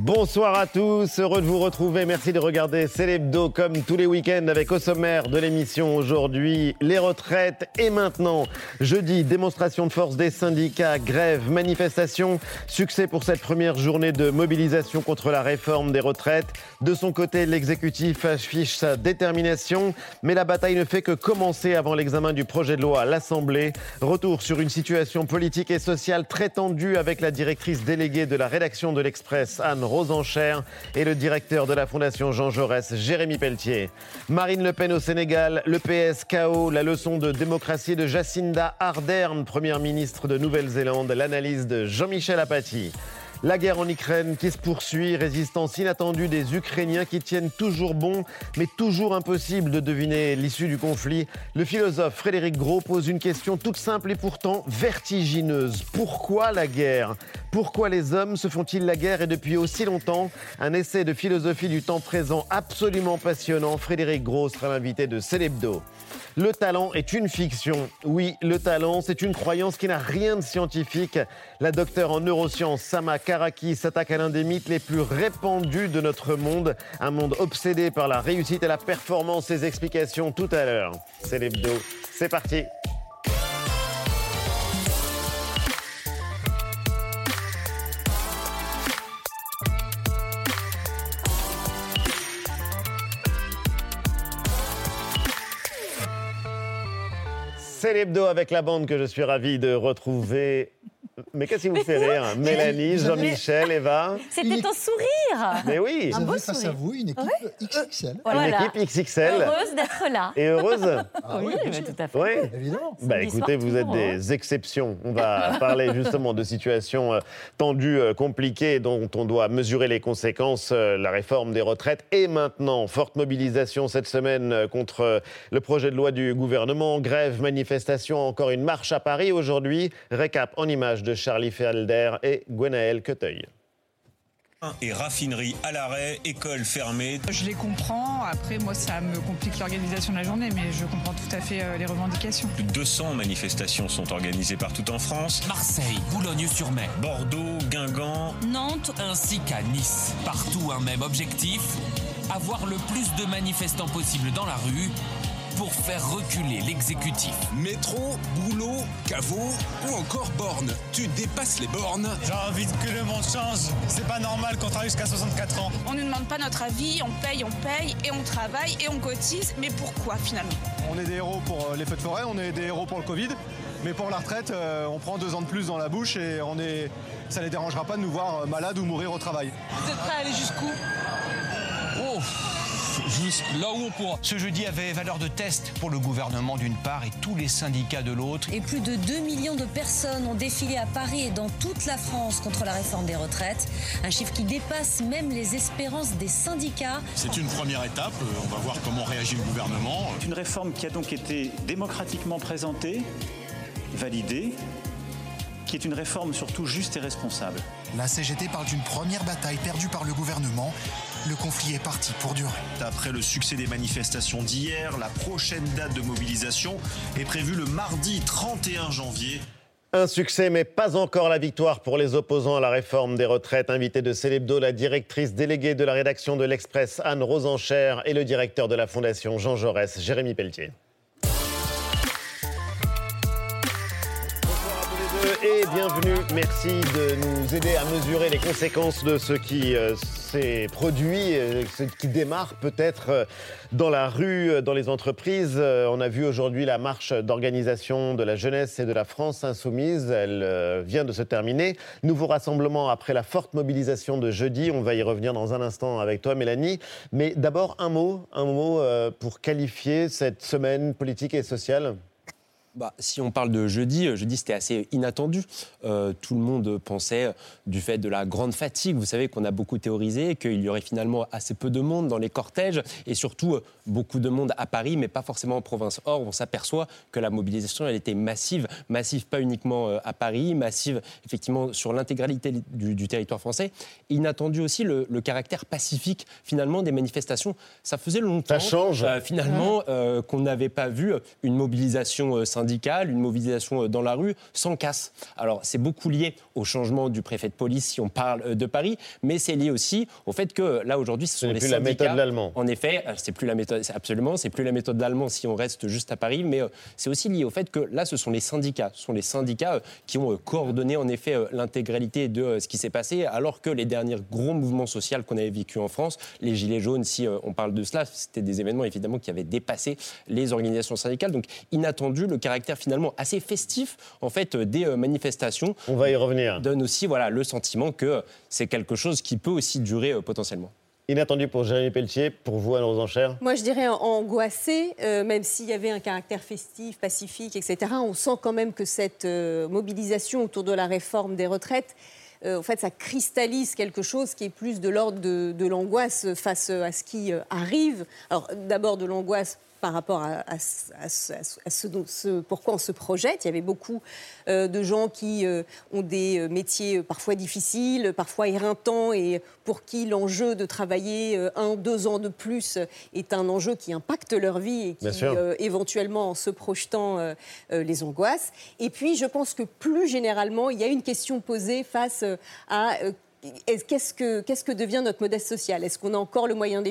Bonsoir à tous, heureux de vous retrouver. Merci de regarder Célébdo comme tous les week-ends avec au sommaire de l'émission aujourd'hui les retraites et maintenant jeudi démonstration de force des syndicats, grève, manifestation, succès pour cette première journée de mobilisation contre la réforme des retraites. De son côté, l'exécutif affiche sa détermination, mais la bataille ne fait que commencer avant l'examen du projet de loi à l'Assemblée. Retour sur une situation politique et sociale très tendue avec la directrice déléguée de la rédaction de l'Express, Anne Rosencher et le directeur de la Fondation Jean Jaurès, Jérémy Pelletier. Marine Le Pen au Sénégal, le PS KO, la leçon de démocratie de Jacinda Ardern, première ministre de Nouvelle-Zélande, l'analyse de Jean-Michel Apathy. La guerre en Ukraine qui se poursuit, résistance inattendue des Ukrainiens qui tiennent toujours bon, mais toujours impossible de deviner l'issue du conflit. Le philosophe Frédéric Gros pose une question toute simple et pourtant vertigineuse. Pourquoi la guerre? Pourquoi les hommes se font-ils la guerre et depuis aussi longtemps? Un essai de philosophie du temps présent absolument passionnant. Frédéric Gros sera l'invité de Célébdo. Le talent est une fiction. Oui, le talent, c'est une croyance qui n'a rien de scientifique. La docteure en neurosciences Sama Karaki s'attaque à l'un des mythes les plus répandus de notre monde. Un monde obsédé par la réussite et la performance. Ses explications tout à l'heure. C'est l'hebdo. C'est parti. C'est l'hebdo avec la bande que je suis ravi de retrouver. Mais qu'est-ce qui vous fait rire Mélanie, Jean-Michel, Eva C'était ton sourire Mais oui Un Vous beau avez face à sourire. vous une équipe XXL. Voilà. Une équipe XXL. Heureuse d'être là. Et heureuse Ah oui, mais sûr. tout à fait. Oui Évidemment. Bah écoutez, vous êtes des exceptions. On va parler justement de situations euh, tendues, euh, compliquées, dont on doit mesurer les conséquences. euh, La réforme des retraites et maintenant, forte mobilisation cette semaine euh, contre euh, le projet de loi du gouvernement. Grève, manifestation, encore une marche à Paris aujourd'hui. Récap en images de Charlie Felder et Gwenaël Queteuil. Et raffinerie à l'arrêt, école fermée. Je les comprends. Après, moi, ça me complique l'organisation de la journée, mais je comprends tout à fait euh, les revendications. Plus de 200 manifestations sont organisées partout en France. Marseille, Boulogne-sur-Mer, Bordeaux, Guingamp. Nantes ainsi qu'à Nice. Partout un même objectif, avoir le plus de manifestants possible dans la rue pour faire reculer l'exécutif. Métro, boulot, caveau ou encore borne. Tu dépasses les bornes. J'ai envie que le monde change. C'est pas normal qu'on travaille jusqu'à 64 ans. On ne nous demande pas notre avis, on paye, on paye et on travaille et on cotise. Mais pourquoi finalement? On est des héros pour euh, les feux de forêt, on est des héros pour le Covid. Mais pour la retraite, euh, on prend deux ans de plus dans la bouche et on est... ça les dérangera pas de nous voir euh, malades ou mourir au travail. Vous êtes prêts à aller jusqu'où? Oh, là où on pourra. Ce jeudi avait valeur de test pour le gouvernement d'une part et tous les syndicats de l'autre. Et plus de 2 millions de personnes ont défilé à Paris et dans toute la France contre la réforme des retraites. Un chiffre qui dépasse même les espérances des syndicats. C'est une première étape. Euh, On va voir comment réagit le gouvernement. Une réforme qui a donc été démocratiquement présentée, validée, qui est une réforme surtout juste et responsable. La CGT parle d'une première bataille perdue par le gouvernement. Le conflit est parti pour durer. Après le succès des manifestations d'hier, la prochaine date de mobilisation est prévue le mardi 31 janvier. Un succès, mais pas encore la victoire pour les opposants à la réforme des retraites. Invité de Célébdo, la directrice déléguée de la rédaction de l'Express, Anne Rosencher, et le directeur de la Fondation Jean Jaurès, Jérémy Pelletier. Et bienvenue. Merci de nous aider à mesurer les conséquences de ce qui euh, s'est produit, ce qui démarre peut-être euh, dans la rue, euh, dans les entreprises. On a vu aujourd'hui la marche d'organisation de la jeunesse et de la France insoumise. Elle vient de se terminer. Nouveau rassemblement après la forte mobilisation de jeudi. On va y revenir dans un instant avec toi, Mélanie. Mais d'abord, un mot, un mot pour qualifier cette semaine politique et sociale. Bah, si on parle de jeudi, euh, jeudi c'était assez inattendu. Euh, tout le monde pensait euh, du fait de la grande fatigue. Vous savez qu'on a beaucoup théorisé qu'il y aurait finalement assez peu de monde dans les cortèges et surtout beaucoup de monde à Paris, mais pas forcément en province. Or, on s'aperçoit que la mobilisation, elle était massive, massive pas uniquement à Paris, massive effectivement sur l'intégralité du, territoire français. Inattendu aussi le, caractère pacifique finalement des manifestations. Ça faisait longtemps. Ça change. finalement, qu'on n'avait pas vu une mobilisation syndicale une mobilisation euh, dans la rue, sans casse. Alors, c'est beaucoup lié au changement du préfet de police si on parle euh, de Paris, mais c'est lié aussi au fait que là, aujourd'hui, ce, sont les plus la méthode de l'allemand. En effet, euh, c'est plus la méthode, absolument, c'est plus la méthode de l'allemand si on reste juste à Paris, mais c'est aussi lié au fait que là, ce sont les syndicats. Ce sont les syndicats qui ont coordonné, en effet, l'intégralité de ce qui s'est passé, alors que les derniers gros mouvements sociaux qu'on avait vécu en France, les Gilets jaunes, si on parle de cela, c'était des événements, évidemment, qui avaient dépassé les organisations syndicales. Donc, inattendu, le caractère finalement assez festif en fait euh, des euh, manifestations. On va y revenir. Donne aussi voilà le sentiment que c'est quelque chose qui peut aussi durer euh, potentiellement. Inattendu pour Jérémy Pelletier, pour vous, Anne Rosenchère Moi, je dirais angoissé, même s'il y avait un caractère festif, pacifique, etc. On sent quand même que cette mobilisation autour de la réforme des retraites, en fait, ça cristallise quelque chose qui est plus de l'ordre de, de l'angoisse face à ce qui arrive. Alors, d'abord de l'angoisse par rapport à, ce, pourquoi on se projette. Il y avait beaucoup euh, de gens qui euh, ont des euh, métiers parfois difficiles, parfois éreintants, et pour qui l'enjeu de travailler un, deux ans de plus est un enjeu qui impacte leur vie et qui, éventuellement, en se projetant, les angoisses. Et puis, je pense que plus généralement, il y a une question posée face à Qu'est-ce que, qu'est-ce que devient notre modèle social? Est-ce qu'on a encore le moyen de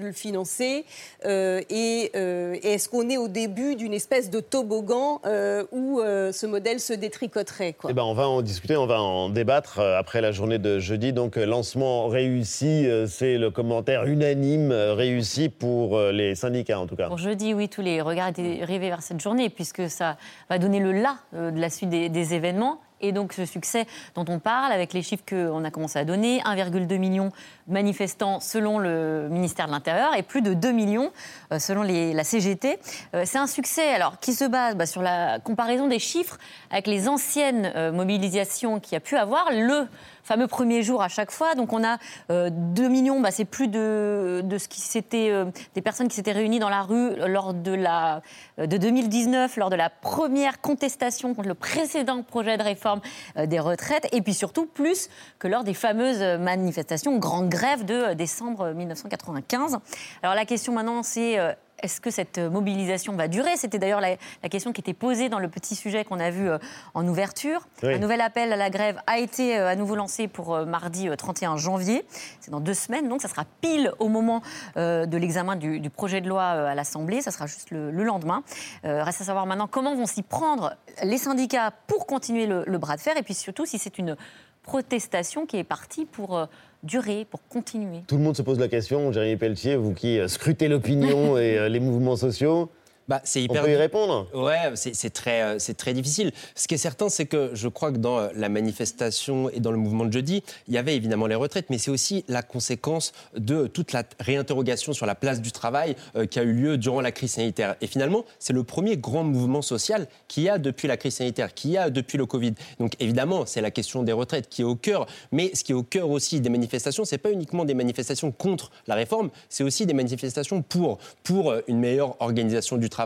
le financer? Euh, et, euh, et, est-ce qu'on est au début d'une espèce de toboggan euh, où ce modèle se détricoterait quoi? Eh ben, On va en discuter, on va en débattre après la journée de jeudi. Donc lancement réussi, c'est le commentaire unanime réussi pour les syndicats en tout cas. Pour jeudi, oui, tous les regards étaient rivés vers cette journée puisque ça va donner le là de la suite des événements et donc ce succès dont on parle, avec les chiffres qu'on a commencé à donner, 1,2 million manifestants selon le ministère de l'Intérieur et plus de 2 millions euh, selon la CGT. Euh, c'est un succès alors, qui se base bah, sur la comparaison des chiffres avec les anciennes euh, mobilisations qu'il y a pu avoir. Le fameux premier jour à chaque fois. Donc on a 2 euh, millions, bah, c'est plus de, de ce qui s'était, euh, des personnes qui s'étaient réunies dans la rue lors de, la, euh, de 2019, lors de la première contestation contre le précédent projet de réforme des retraites, et puis surtout plus que lors des fameuses manifestations, grandes grèves de décembre 1995. Alors la question maintenant, c'est est-ce que cette mobilisation va durer? C'était d'ailleurs la, question qui était posée dans le petit sujet qu'on a vu euh, en ouverture. Un nouvel appel à la grève a été euh, à nouveau lancé pour euh, mardi 31 janvier. C'est dans deux semaines, donc ça sera pile au moment de l'examen du, projet de loi à l'Assemblée. Ça sera juste le, lendemain. reste à savoir maintenant comment vont s'y prendre les syndicats pour continuer le, le bras de fer et puis surtout si c'est une protestation qui est partie pour durer, pour continuer Tout le monde se pose la question, Jérémy Pelletier, vous qui euh, scrutez l'opinion et euh, les mouvements sociaux. Bah, c'est hyper... On peut y répondre Ouais, c'est très, euh, c'est très difficile. Ce qui est certain, c'est que je crois que dans la manifestation et dans le mouvement de jeudi, il y avait évidemment les retraites, mais c'est aussi la conséquence de toute la réinterrogation sur la place du travail qui a eu lieu durant la crise sanitaire. Et finalement, c'est le premier grand mouvement social qu'il y a depuis la crise sanitaire, qu'il y a depuis le Covid. Donc évidemment, c'est la question des retraites qui est au cœur, mais ce qui est au cœur aussi des manifestations, c'est pas uniquement des manifestations contre la réforme, c'est aussi des manifestations pour, pour une meilleure organisation du travail,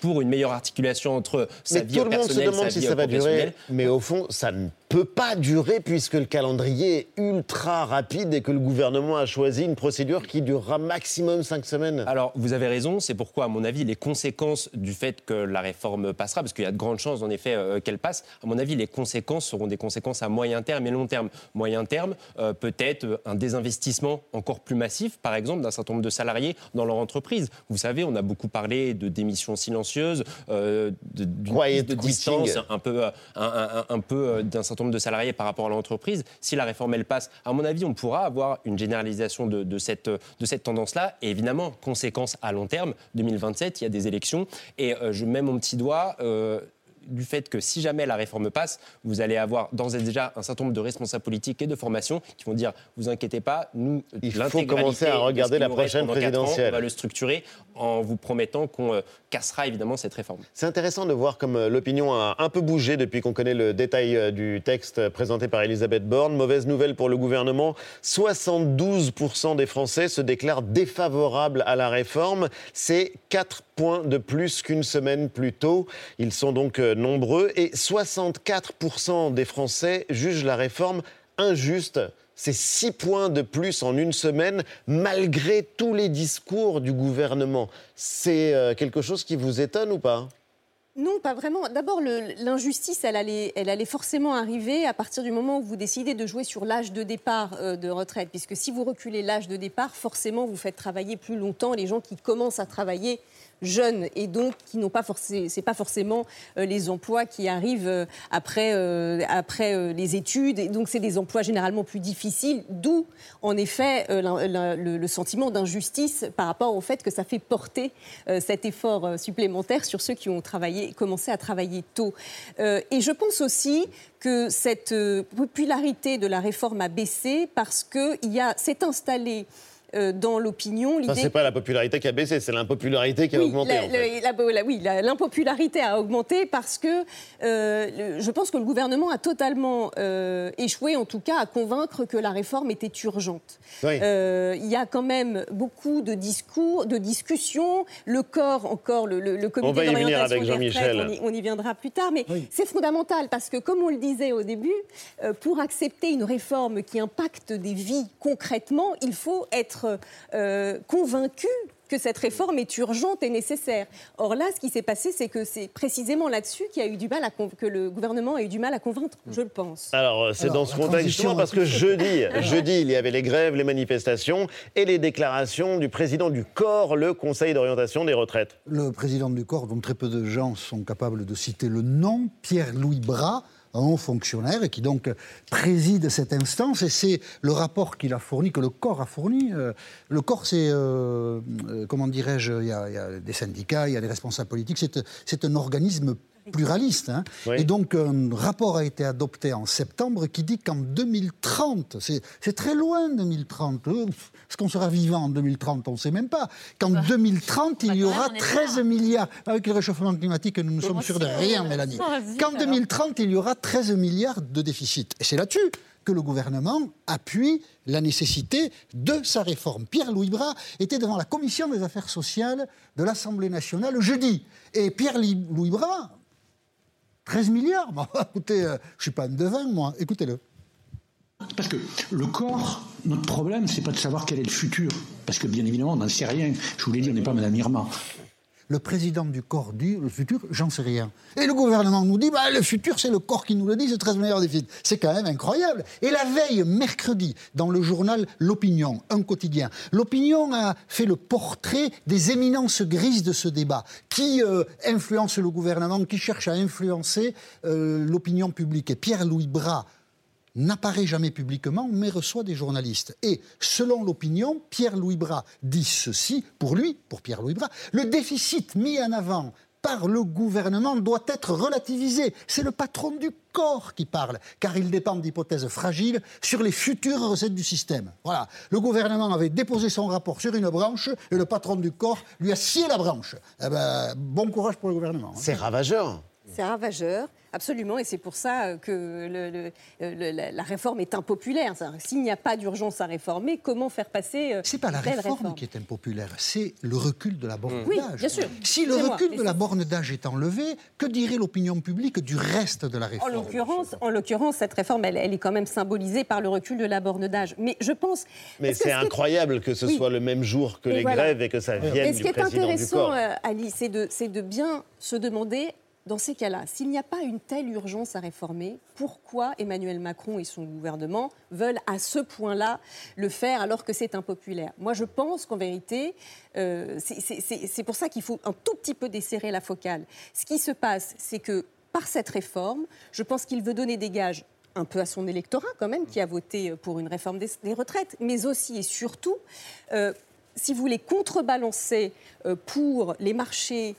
pour une meilleure articulation entre sa vie personnelle, tout le monde se demande si ça va durer, mais au fond, ça ne peut pas durer puisque le calendrier est ultra rapide et que le gouvernement a choisi une procédure qui durera maximum cinq semaines. Alors, vous avez raison, c'est pourquoi, à mon avis, les conséquences du fait que la réforme passera, parce qu'il y a de grandes chances, en effet, euh, qu'elle passe, à mon avis, les conséquences seront des conséquences à moyen terme et long terme. Moyen terme, euh, peut-être euh, un désinvestissement encore plus massif, par exemple, d'un certain nombre de salariés dans leur entreprise. Vous savez, on a beaucoup parlé de démissions silencieuses, d'une prise de distance un peu, un, un peu d'un certain de salariés par rapport à l'entreprise. Si la réforme, elle passe, à mon avis, on pourra avoir une généralisation de, cette, de cette tendance-là. Et évidemment, conséquence à long terme, 2027, il y a des élections. Et euh, je mets mon petit doigt. Du fait que si jamais la réforme passe, vous allez avoir d'ores et déjà un certain nombre de responsables politiques et de formations qui vont dire vous inquiétez pas, nous, il faut commencer à regarder la prochaine présidentielle. on va le structurer en vous promettant qu'on euh, cassera évidemment cette réforme. C'est intéressant de voir comme euh, l'opinion a un peu bougé depuis qu'on connaît le détail euh, du texte présenté par Elisabeth Borne. Mauvaise nouvelle pour le gouvernement 72% des Français se déclarent défavorables à la réforme. C'est 4 points de plus qu'une semaine plus tôt. Ils sont donc nombreux et 64% des Français jugent la réforme injuste. C'est six points de plus en une semaine, malgré tous les discours du gouvernement. C'est euh, quelque chose qui vous étonne ou pas? Non, pas vraiment. D'abord, l'injustice, elle allait, elle allait forcément arriver à partir du moment où vous décidez de jouer sur l'âge de départ euh, de retraite. Puisque si vous reculez l'âge de départ, forcément, vous faites travailler plus longtemps les gens qui commencent à travailler jeunes et donc qui n'ont pas forcément, c'est pas forcément euh, les emplois qui arrivent euh, après, euh, après les études. Et donc c'est des emplois généralement plus difficiles, d'où en effet le, sentiment d'injustice par rapport au fait que ça fait porter cet effort supplémentaire sur ceux qui ont travaillé, commencé à travailler tôt. et je pense aussi que cette popularité de la réforme a baissé parce que s'est installé euh, dans l'opinion. Ce n'est pas la popularité qui a baissé, c'est l'impopularité qui a augmenté. oui, l'impopularité a augmenté parce que euh, je pense que le gouvernement a totalement euh, échoué, en tout cas, à convaincre que la réforme était urgente. il y a quand même beaucoup de discours, de discussions. Le corps, encore, le, le, comité d'orientation des retraites, on y, viendra plus tard. Mais c'est fondamental parce que, comme on le disait au début, pour accepter une réforme qui impacte des vies concrètement, il faut être euh, convaincu que cette réforme est urgente et nécessaire. Or là, ce qui s'est passé, c'est que c'est précisément là-dessus qu'il a eu du mal à que le gouvernement a eu du mal à convaincre, je le pense. Alors c'est dans ce contexte justement parce que jeudi, jeudi, il y avait les grèves, les manifestations et les déclarations du président du corps, le Conseil d'orientation des retraites. Le président du corps, dont très peu de gens sont capables de citer le nom, Pierre-Louis Bras un haut fonctionnaire qui donc préside cette instance. Et c'est le rapport qu'il a fourni, que le corps a fourni. Euh, le corps, c'est, euh, euh, comment dirais-je, il y, a des syndicats, il y a des responsables politiques, c'est un organisme pluraliste. Hein. Et donc, un rapport a été adopté en septembre qui dit qu'en 2030, c'est très loin 2030, est-ce qu'on sera vivant en 2030 On ne sait même pas. Qu'en 2030, il y aura 13 milliards. Avec le réchauffement climatique, nous ne sommes sûrs de rien, Mélanie. Qu'en 2030, il y aura 13 milliards de déficit. Et c'est là-dessus que le gouvernement appuie la nécessité de sa réforme. Pierre-Louis Bras était devant la commission des affaires sociales de l'Assemblée nationale jeudi. Et Pierre-Louis Bras 13 milliards Écoutez, euh, je ne suis pas un devin, moi. Écoutez-le. Parce que le corps, notre problème, c'est pas de savoir quel est le futur. Parce que bien évidemment, on n'en sait rien. Je vous l'ai dit, on n'est pas Madame Irma le président du corps dit le futur, j'en sais rien. Et le gouvernement nous dit bah, le futur, c'est le corps qui nous le dit, c'est 13 milliards déficit. C'est quand même incroyable. Et la veille, mercredi, dans le journal L'Opinion, un quotidien, l'Opinion a fait le portrait des éminences grises de ce débat, qui euh, influencent le gouvernement, qui cherchent à influencer euh, l'opinion publique. Et Pierre-Louis Bras, n'apparaît jamais publiquement, mais reçoit des journalistes. Et selon l'opinion, Pierre-Louis Bras dit ceci, pour lui, pour Pierre-Louis Bras, le déficit mis en avant par le gouvernement doit être relativisé. C'est le patron du corps qui parle, car il dépend d'hypothèses fragiles sur les futures recettes du système. Voilà. Le gouvernement avait déposé son rapport sur une branche et le patron du corps lui a scié la branche. Eh ben, bon courage pour le gouvernement. C'est ravageur. C'est ravageur. Absolument, et c'est pour ça euh, que la, réforme est impopulaire. S'il n'y a pas d'urgence à réformer, comment faire passer euh, C'est pas la réforme, qui est impopulaire, c'est le recul de la borne oui, d'âge. Bien sûr. Si le recul de la borne d'âge est enlevé, que dirait l'opinion publique du reste de la réforme? En l'occurrence, en l'occurrence, cette réforme, elle, est quand même symbolisée par le recul de la borne d'âge. Mais je pense. Mais c'est incroyable que ce soit le même jour que les grèves et que ça vienne du président du corps. Ce qui est intéressant, euh, Ali, c'est de bien se demander dans ces cas-là, s'il n'y a pas une telle urgence à réformer, pourquoi Emmanuel Macron et son gouvernement veulent à ce point-là le faire alors que c'est impopulaire? Moi, je pense qu'en vérité, euh, c'est pour ça qu'il faut un tout petit peu desserrer la focale. Ce qui se passe, c'est que par cette réforme, je pense qu'il veut donner des gages un peu à son électorat quand même, qui a voté pour une réforme des, retraites, mais aussi et surtout, euh, si vous voulez contrebalancer euh, pour les marchés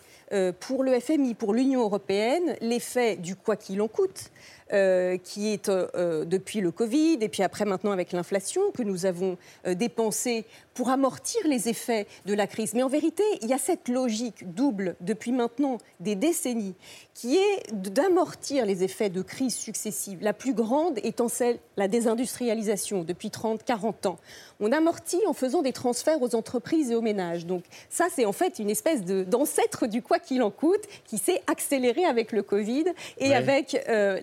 pour le FMI, pour l'Union européenne, l'effet du quoi qu'il en coûte, euh, qui est euh, euh, depuis le Covid et puis après maintenant avec l'inflation que nous avons euh, dépensé pour amortir les effets de la crise. Mais en vérité, il y a cette logique double depuis maintenant des décennies qui est d'amortir les effets de crises successives. La plus grande étant celle, la désindustrialisation depuis 30, 40 ans. On amortit en faisant des transferts aux entreprises et aux ménages. Donc ça, c'est en fait une espèce de- d'ancêtre du quoi qu'il en coûte qui s'est accéléré avec le Covid et Ouais. avec euh,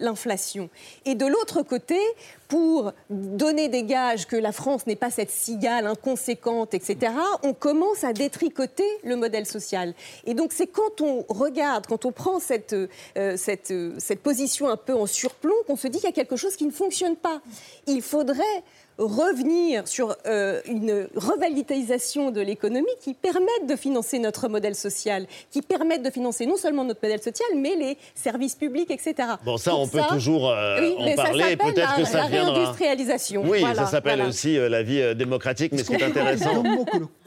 Et de l'autre côté, pour donner des gages que la France n'est pas cette cigale inconséquente, etc., on commence à détricoter le modèle social. Et donc c'est quand on regarde, quand on prend cette, euh, cette, euh, cette position un peu en surplomb, qu'on se dit qu'il y a quelque chose qui ne fonctionne pas. Il faudrait revenir sur euh, une revitalisation de l'économie qui permette de financer notre modèle social, qui permette de financer non seulement notre modèle social, mais les services publics, etc. Bon, ça, Pour on peut toujours euh, oui, en parler peut-être la- que ça la viendra. réindustrialisation. Oui, Voilà, ça s'appelle voilà. aussi euh, la vie euh, démocratique, mais ce qui est intéressant.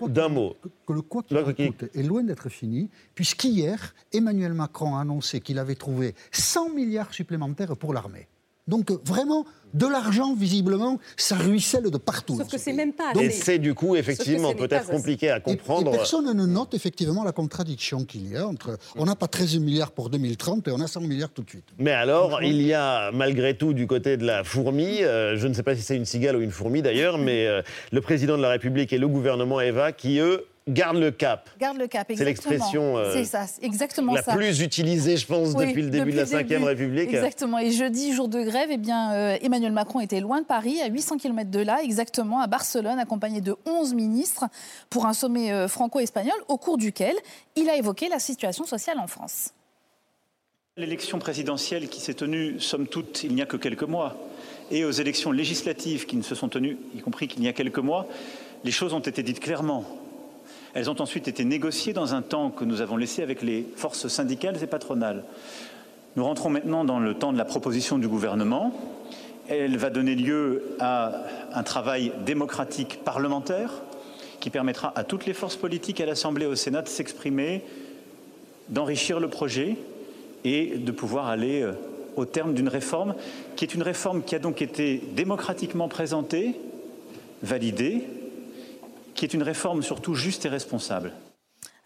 D'un mot que le quoi qu'il en coûte est loin d'être fini, puisqu'hier, Emmanuel Macron a annoncé qu'il avait trouvé 100 milliards supplémentaires pour l'armée. Donc euh, vraiment, de l'argent, visiblement, ça ruisselle de partout. Sauf que c'est même pas Et assez. c'est du coup, effectivement, peut-être compliqué à Et- comprendre. Et, personne ne note effectivement la contradiction qu'il y a entre on n'a pas 13 milliards pour 2030 et on a 100 milliards tout de suite. Mais alors, il y a malgré tout du côté de la fourmi, euh, je ne sais pas si c'est une cigale ou une fourmi d'ailleurs, mais euh, le président de la République et le gouvernement Eva qui, eux, gardent le cap. Garde le cap, C'est exactement. l'expression, euh, C'est ça, exactement La ça. plus utilisée, je pense, Oui, depuis le début de la Ve. République. Exactement. Et jeudi, jour de grève, eh bien, euh, Emmanuel Macron était loin de Paris, à 800 km de là, exactement, à Barcelone, accompagné de 11 ministres, pour un sommet euh, franco-espagnol, au cours duquel il a évoqué la situation sociale en France. L'élection présidentielle qui s'est tenue, somme toute, il n'y a que quelques mois, et aux élections législatives qui ne se sont tenues, y compris qu'il y a quelques mois, les choses ont été dites clairement. Elles ont ensuite été négociées dans un temps que nous avons laissé avec les forces syndicales et patronales. Nous rentrons maintenant dans le temps de la proposition du gouvernement. Elle va donner lieu à un travail démocratique parlementaire qui permettra à toutes les forces politiques à l'Assemblée et au Sénat de s'exprimer, d'enrichir le projet et de pouvoir aller euh, au terme d'une réforme qui est une réforme qui a donc été démocratiquement présentée, validée, qui est une réforme surtout juste et responsable.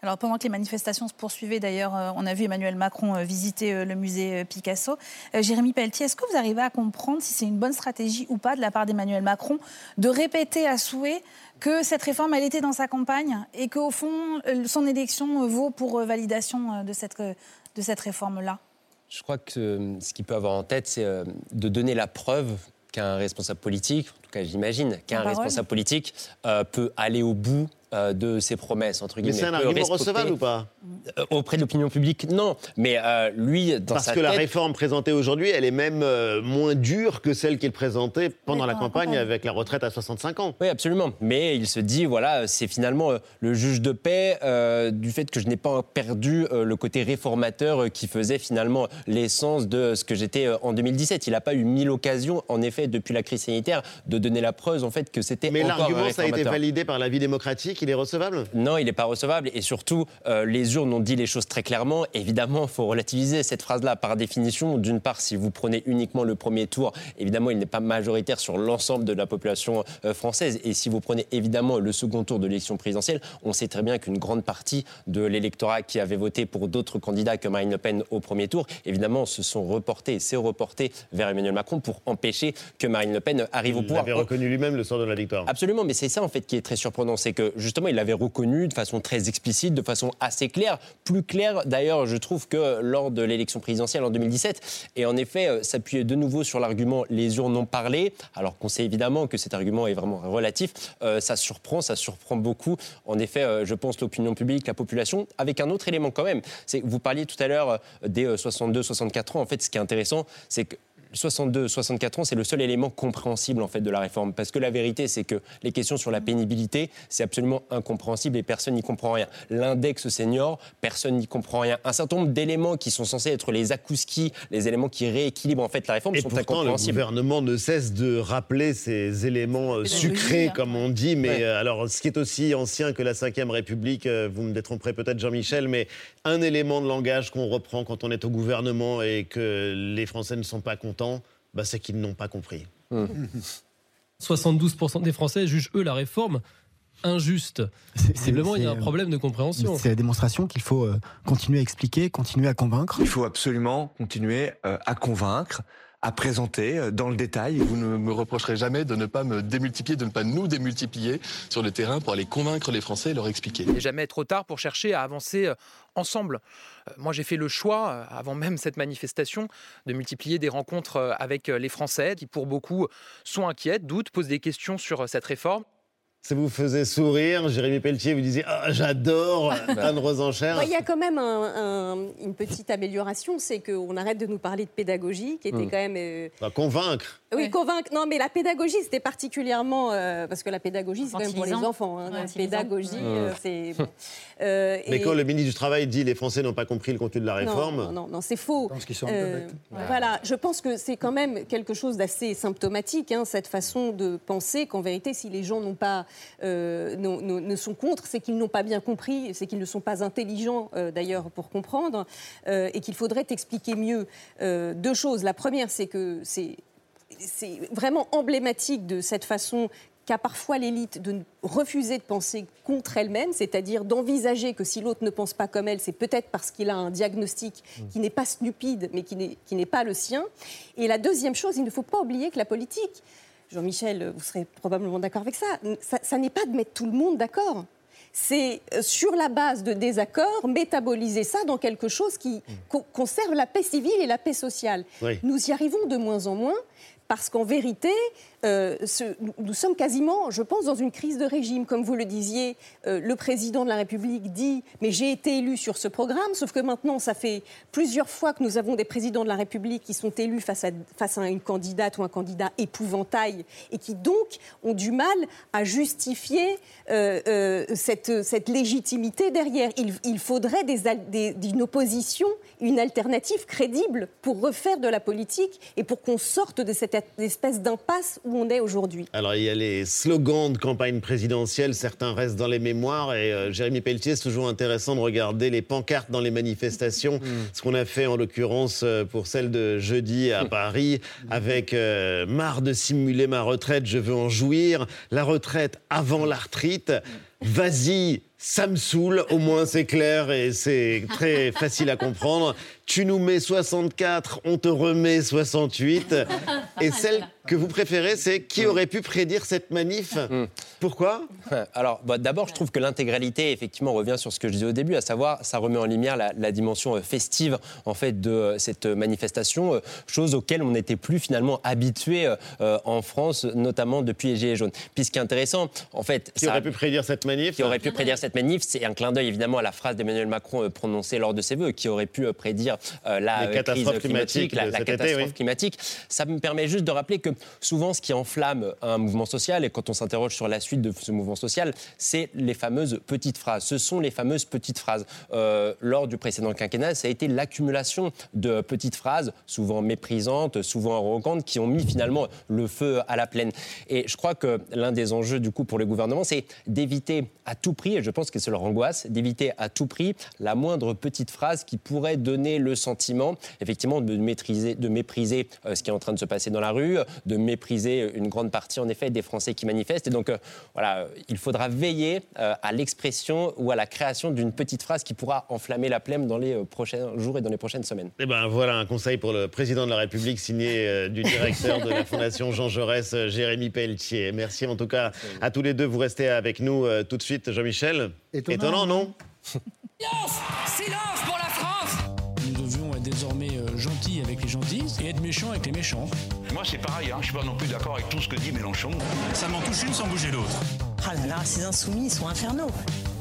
Alors pendant que les manifestations se poursuivaient, d'ailleurs, euh, on a vu Emmanuel Macron euh, visiter euh, le musée Picasso. Jérémy Pelletier, est-ce que vous arrivez à comprendre si c'est une bonne stratégie ou pas de la part d'Emmanuel Macron de répéter à souhait que cette réforme, elle était dans sa campagne et qu'au fond, son élection vaut pour validation de cette, de cette réforme-là? Je crois que ce qu'il peut avoir en tête, c'est de donner la preuve qu'un responsable politique, cas j'imagine, qu'un responsable politique euh, peut aller au bout euh, de ses promesses, entre Mais guillemets. c'est un argument recevable ou pas? Euh, Auprès de l'opinion publique, non. Mais euh, lui, dans Parce sa que la réforme présentée aujourd'hui, elle est même euh, moins dure que celle qu'il présentait pendant la pendant la campagne campagne. avec la retraite à 65 ans. Oui, absolument. Mais il se dit, voilà, c'est finalement euh, le juge de paix euh, du fait que je n'ai pas perdu euh, le côté réformateur euh, qui faisait finalement l'essence de ce que j'étais euh, en 2017. Il n'a pas eu mille occasions, en effet, depuis la crise sanitaire, de donner la preuve, en fait, que c'était Mais l'argument, ça a été validé par la vie démocratique, il est recevable? Non, il n'est pas recevable. Et surtout, euh, les urnes ont dit les choses très clairement. Évidemment, il faut relativiser cette phrase-là. Par définition, d'une part, si vous prenez uniquement le premier tour, évidemment, il n'est pas majoritaire sur l'ensemble de la population euh, française. Et si vous prenez évidemment le second tour de l'élection présidentielle, on sait très bien qu'une grande partie de l'électorat qui avait voté pour d'autres candidats que Marine Le Pen au premier tour, évidemment, se sont reportés, s'est reporté vers Emmanuel Macron pour empêcher que Marine Le Pen arrive au pouvoir. Avait reconnu lui-même le sort de la victoire. Absolument, mais c'est ça en fait qui est très surprenant, c'est que justement il l'avait reconnu de façon très explicite, de façon assez claire, plus claire d'ailleurs je trouve que lors de l'élection présidentielle en 2017, et en effet euh, s'appuyer de nouveau sur l'argument les urnes ont parlé, alors qu'on sait évidemment que cet argument est vraiment relatif, euh, ça surprend, ça surprend beaucoup, en effet euh, je pense l'opinion publique, la population, avec un autre élément quand même, c'est que vous parliez tout à l'heure des 62-64 ans, en fait ce qui est intéressant c'est que 62, 64 ans, c'est le seul élément compréhensible en fait de la réforme. Parce que la vérité, c'est que les questions sur la pénibilité, c'est absolument incompréhensible et personne n'y comprend rien. L'index senior, personne n'y comprend rien. Un certain nombre d'éléments qui sont censés être les accouskis, les éléments qui rééquilibrent en fait la réforme, Et sont pourtant, le incompréhensibles. gouvernement ne cesse de rappeler ces éléments euh, sucrés, comme on dit. Mais Ouais. euh, alors, ce qui est aussi ancien que la Ve République, euh, vous me détromperez peut-être, Jean-Michel, mais un élément de langage qu'on reprend quand on est au gouvernement et que les Français ne sont pas contents, bah, c'est qu'ils n'ont pas compris. 72% des Français jugent, eux, la réforme injuste. Visiblement, il y a un c'est- problème de compréhension. C'est la démonstration qu'il faut euh, continuer à expliquer, continuer à convaincre. Il faut absolument continuer euh, à convaincre, à présenter euh, dans le détail. Vous ne me reprocherez jamais de ne pas me démultiplier, de ne pas nous démultiplier sur le terrain pour aller convaincre les Français et leur expliquer. Il n'est jamais trop tard pour chercher à avancer euh, ensemble. Euh, Moi, j'ai fait le choix, avant même cette manifestation, de multiplier des rencontres avec les Français qui, pour beaucoup, sont inquiets, doutent, posent des questions sur cette réforme. Ça vous faisait sourire, Jérémy Pelletier vous disait ah, j'adore Anne Rosenchère. Ouais, Il y a quand même un- un- une petite amélioration, c'est qu'on arrête de nous parler de pédagogie, qui était Hmm. quand même... euh, Bah, convaincre. Oui, convaincre. Non, mais la pédagogie, c'était particulièrement... euh, parce que la pédagogie, c'est quand même pour les enfants. hein. Ouais, infantilisant. pédagogie, Mmh. euh, c'est... bon. Euh, Mais et- quand le ministre du Travail dit les Français n'ont pas compris le contenu de la réforme. Non, non, non, c'est faux. qu'ils sont un peu bêtes. Voilà, je pense que c'est quand même quelque chose d'assez symptomatique, hein, cette façon de penser qu'en vérité, si les gens n'ont pas, euh, ne sont contre, c'est qu'ils n'ont pas bien compris, c'est qu'ils ne sont pas intelligents euh, d'ailleurs pour comprendre, euh, et qu'il faudrait expliquer mieux deux choses. La première, c'est que c'est vraiment emblématique de cette façon qu'a parfois l'élite de refuser de penser contre elle-même, c'est-à-dire d'envisager que si l'autre ne pense pas comme elle, c'est peut-être parce qu'il a un diagnostic qui n'est pas stupide, mais qui n'est, qui n'est pas le sien. Et la deuxième chose, il ne faut pas oublier que la politique, Jean-Michel, vous serez probablement d'accord avec ça, ça, ça n'est pas de mettre tout le monde d'accord. C'est euh, sur la base de désaccords, métaboliser ça dans quelque chose qui co- conserve la paix civile et la paix sociale. Oui. Nous y arrivons de moins en moins parce qu'en vérité, euh, nous- sommes quasiment, je pense, dans une crise de régime. Comme vous le disiez, euh, le président de la République dit Mais j'ai été élu sur ce programme, sauf que maintenant, ça fait plusieurs fois que nous avons des présidents de la République qui sont élus face à, une candidate ou un candidat épouvantail et qui donc ont du mal à justifier euh, cette, légitimité derrière. Il, faudrait d'une opposition, une alternative crédible pour refaire de la politique et pour qu'on sorte de cette espèce d'impasse aujourd'hui. Alors, il y a les slogans de campagne présidentielle, certains restent dans les mémoires. Et euh, Jérémy Pelletier, c'est toujours intéressant de regarder les pancartes dans les manifestations. Ce qu'on a fait en l'occurrence euh, pour celle de jeudi à Paris, avec euh, Marre de simuler ma retraite, je veux en jouir. La retraite avant la retraite. Vas-y, ça me saoule, au moins c'est clair et c'est très facile à comprendre. Tu nous mets 64, on te remet 68. Et celle que vous préférez, c'est qui aurait pu prédire cette manif Pourquoi Alors, bah, d'abord, je trouve que l'intégralité, effectivement, revient sur ce que je disais au début, à savoir, ça remet en lumière la, la dimension euh, festive, en fait, de euh, cette manifestation, euh, chose auquel on n'était plus finalement habitué euh, en France, notamment depuis les Gilets jaunes. Puis, ce qui est intéressant, en fait, Qui aurait pu prédire cette manif qui aurait pu prédire cette manif, c'est un clin d'œil évidemment à la phrase d'Emmanuel Macron euh, prononcée lors de ses vœux, qui aurait pu euh, prédire euh, la crise climatique, la, été, catastrophe oui. climatique. Ça me permet juste de rappeler que souvent, ce qui enflamme un mouvement social, et quand on s'interroge sur la suite de ce mouvement social, c'est les fameuses petites phrases. Ce sont les fameuses petites phrases. Euh, lors du précédent quinquennat, ça a été l'accumulation de petites phrases, souvent méprisantes, souvent arrogantes, qui ont mis finalement le feu à la plaine. Et je crois que l'un des enjeux du coup pour le gouvernement, c'est d'éviter à tout prix, et je pense que c'est leur angoisse, d'éviter à tout prix la moindre petite phrase qui pourrait donner le sentiment, effectivement, de maîtriser, de mépriser euh, ce qui est en train de se passer dans la rue, de mépriser une grande partie, en effet, des Français qui manifestent. Et donc, euh, voilà, il faudra veiller euh, à l'expression ou à la création d'une petite phrase qui pourra enflammer la plaine dans les prochains jours et dans les prochaines semaines. Eh ben voilà un conseil pour le président de la République signé du directeur de la Fondation Jean Jaurès, Jérémy Pelletier. Merci en tout cas à tous les deux. Vous restez avec nous tout de suite, Jean-Michel. Étonnant. non Silence Silence pour la France Nous devions être désormais euh, gentils avec les gentils et être méchants avec les méchants. Moi, c'est pareil, hein, je suis pas non plus d'accord avec tout ce que dit Mélenchon. Ça m'en touche une sans bouger l'autre. Ah là là, ces insoumis, sont infernaux.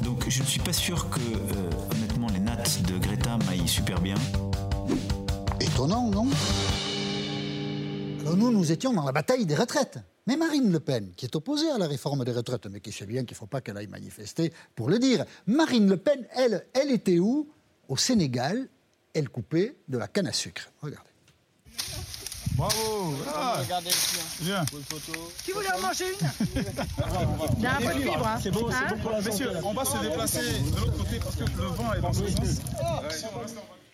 Donc je ne suis pas sûr que, euh, honnêtement, les nattes de Greta m'aillent super bien. Étonnant, non Alors nous, nous étions dans la bataille des retraites. Mais Marine Le Pen, qui est opposée à la réforme des retraites, mais qui sait bien qu'il ne faut pas qu'elle aille manifester pour le dire, Marine Le Pen, elle, elle était où? Au Sénégal, elle coupait de la canne à sucre. Regardez. Bravo ah. Regardez Bien. Qui voulait en manger une? Il y a un peu de fibre, hein. C'est bon, Hein c'est bon pour la Messieurs, on va se déplacer de l'autre côté parce que le vent est dans ce sens.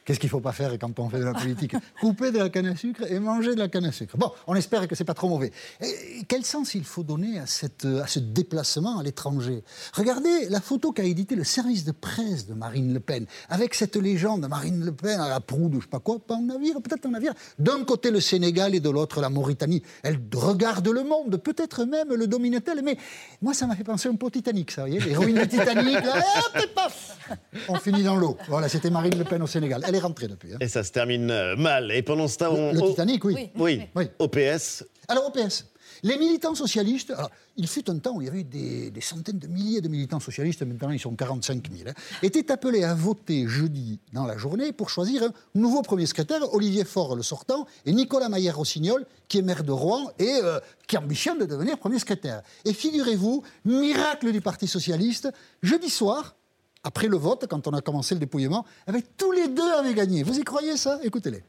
Qu'est-ce qu'il ne faut pas faire quand on fait de la politique? Couper de la canne à sucre et manger de la canne à sucre. Bon, on espère que ce n'est pas trop mauvais. Et quel sens il faut donner à, cette, à ce déplacement à l'étranger? Regardez la photo qu'a édité le service de presse de Marine Le Pen, avec cette légende de Marine Le Pen à la proue de je sais pas quoi, pas un navire, peut-être un navire. D'un côté le Sénégal et de l'autre la Mauritanie. Elle regarde le monde, peut-être même le domine-t-elle, mais moi ça m'a fait penser un peu au Titanic, ça, vous voyez L'héroïne du Titanic, là, hop, et paf On finit dans l'eau. Voilà, c'était Marine Le Pen au Sénégal. Est rentrée depuis. hein. Et ça se termine euh, mal. Et pendant ce temps, on... Le Titanic, oui. Oui. OPS. Alors, OPS. Les militants socialistes, alors, il fut un temps où il y avait des, des centaines de milliers de militants socialistes, maintenant ils sont 45 000, hein, étaient appelés à voter jeudi dans la journée pour choisir un nouveau premier secrétaire, Olivier Faure le sortant, et Nicolas Maillard-Rossignol, qui est maire de Rouen et euh, qui ambitionne de devenir premier secrétaire. Et figurez-vous, miracle du Parti socialiste, jeudi soir, après le vote, quand on a commencé le dépouillement, eh bien, tous les deux avaient gagné. Vous y croyez ça? Écoutez-les.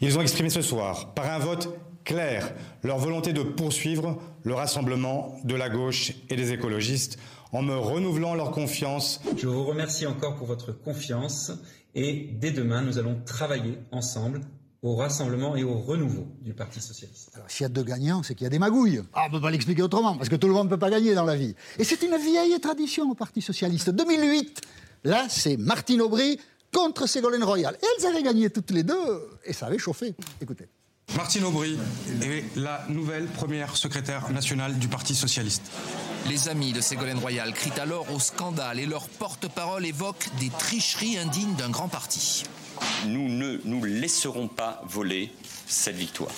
Ils ont exprimé ce soir, par un vote clair, leur volonté de poursuivre le rassemblement de la gauche et des écologistes en me renouvelant leur confiance. Je vous remercie encore pour votre confiance et dès demain, nous allons travailler ensemble au rassemblement et au renouveau du Parti socialiste. Alors, s'il y a deux gagnants, c'est qu'il y a des magouilles. Ah, on ne peut pas l'expliquer autrement, parce que tout le monde ne peut pas gagner dans la vie. Et c'est une vieille tradition au Parti Socialiste. 2008, là, c'est Martine Aubry contre Ségolène Royal. Et elles avaient gagné toutes les deux, et ça avait chauffé. Écoutez. Martine Aubry est la nouvelle première secrétaire nationale du Parti socialiste. Les amis de Ségolène Royal crient alors au scandale et leur porte-parole évoque des tricheries indignes d'un grand parti. Nous ne nous laisserons pas voler cette victoire.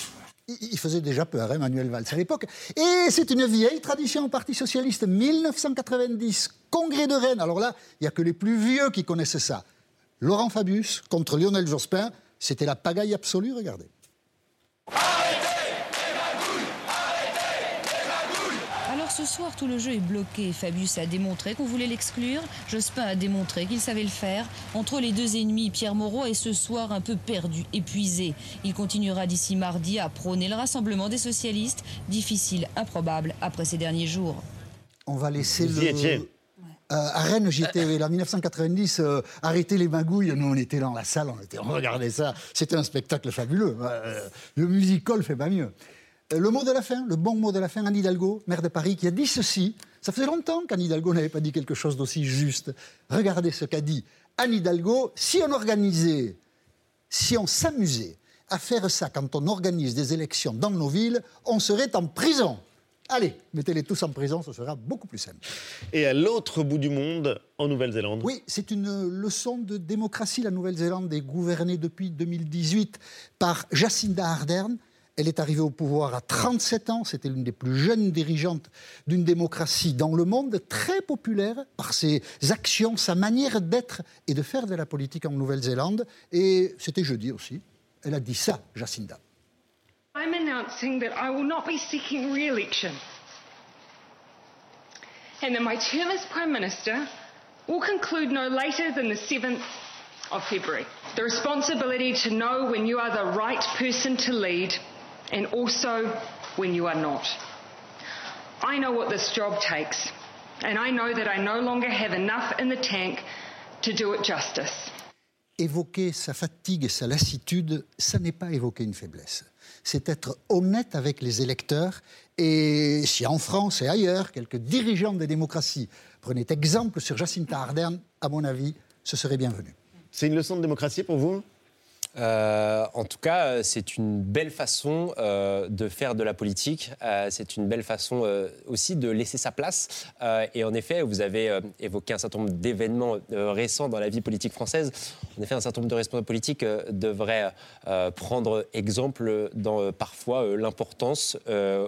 Il faisait déjà peur, hein, Manuel Valls, à l'époque. Et c'est une vieille tradition au Parti Socialiste. 1990, congrès de Rennes. Alors là, il n'y a que les plus vieux qui connaissent ça. Laurent Fabius contre Lionel Jospin. C'était la pagaille absolue, regardez. Alors ce soir, tout le jeu est bloqué. Fabius a démontré qu'on voulait l'exclure. Jospin a démontré qu'il savait le faire. Entre les deux ennemis, Pierre Moreau est ce soir un peu perdu, épuisé. Il continuera d'ici mardi à prôner le rassemblement des socialistes, difficile, improbable après ces derniers jours. On va laisser le. étiez Euh, à Rennes, j'étais en 1990, euh, arrêter les magouilles. Nous, on était dans la salle, on, était, on regardait ça. C'était un spectacle fabuleux. Euh, le musical fait pas mieux. Euh, le mot de la fin, le bon mot de la fin, Anne Hidalgo, maire de Paris, qui a dit ceci. Ça faisait longtemps qu'Anne Hidalgo n'avait pas dit quelque chose d'aussi juste. Regardez ce qu'a dit Anne Hidalgo. Si on organisait, si on s'amusait à faire ça quand on organise des élections dans nos villes, on serait en prison. Allez, mettez-les tous en prison, ce sera beaucoup plus simple. Et à l'autre bout du monde, en Nouvelle-Zélande. Oui, c'est une leçon de démocratie. La Nouvelle-Zélande est gouvernée depuis 2018 par Jacinda Ardern. Elle est arrivée au pouvoir à 37 ans. C'était l'une des plus jeunes dirigeantes d'une démocratie dans le monde, très populaire par ses actions, sa manière d'être et de faire de la politique en Nouvelle-Zélande. Et c'était jeudi aussi. Elle a dit ça, Jacinda. I'm announcing that I will not be seeking re election and that my term as Prime Minister will conclude no later than the 7th of February. The responsibility to know when you are the right person to lead and also when you are not. I know what this job takes, and I know that I no longer have enough in the tank to do it justice. évoquer sa fatigue et sa lassitude, ça n'est pas évoquer une faiblesse. C'est être honnête avec les électeurs. Et si en France et ailleurs, quelques dirigeants des démocraties prenaient exemple sur Jacinta Ardern, à mon avis, ce serait bienvenu. C'est une leçon de démocratie pour vous? Euh, en tout cas, euh, c'est une belle façon euh, de faire de la politique. C'est une belle façon aussi de laisser sa place. Et en effet, vous avez évoqué un certain nombre d'événements récents dans la vie politique française. En effet, un certain nombre de responsables politiques devraient prendre exemple dans parfois l'importance,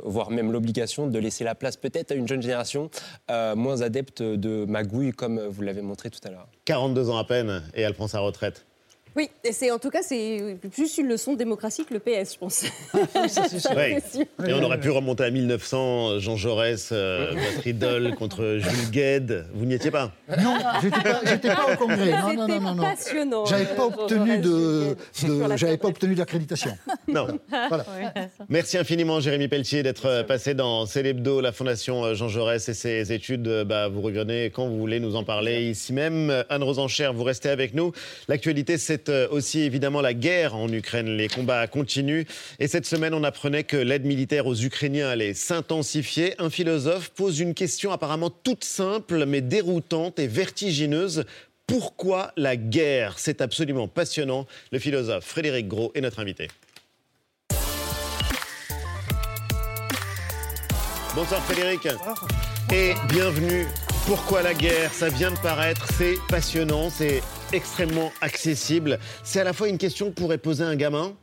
voire même l'obligation de laisser la place peut-être à une jeune génération moins adepte de magouille, comme vous l'avez montré tout à l'heure. 42 ans à peine, et elle prend sa retraite. Oui, c'est en tout cas c'est plus une leçon de démocratie que le PS, je pense. Ouais. Et on aurait pu remonter à 1900, Jean Jaurès, euh, votre idole contre Jules Gued. Vous n'y étiez pas? Non, j'étais pas, j'étais pas au congrès. Non, non, non, non, non. passionnant, J'avais euh, pas Jean obtenu de, j'avais pas obtenu d'accréditation. Non. Voilà. Merci infiniment, Jérémy Pelletier, d'être euh, passé dans Célébdo, la Fondation euh, Jean Jaurès et ses études. Euh, Bah, vous revenez quand vous voulez nous en parler ici même. Euh, Anne Rosencher, vous restez avec nous. L'actualité, c'est euh, aussi évidemment la guerre en Ukraine. Les combats continuent. Et cette semaine, on apprenait que l'aide militaire aux Ukrainiens allait s'intensifier. Un philosophe pose une question apparemment toute simple, mais déroutante et vertigineuse. Pourquoi la guerre? C'est absolument passionnant. Le philosophe Frédéric Gros est notre invité. Bonsoir Frédéric. Et bienvenue. Pourquoi la guerre? Ça vient de paraître, c'est passionnant, c'est extrêmement accessible. C'est à la fois une question que pourrait poser un gamin,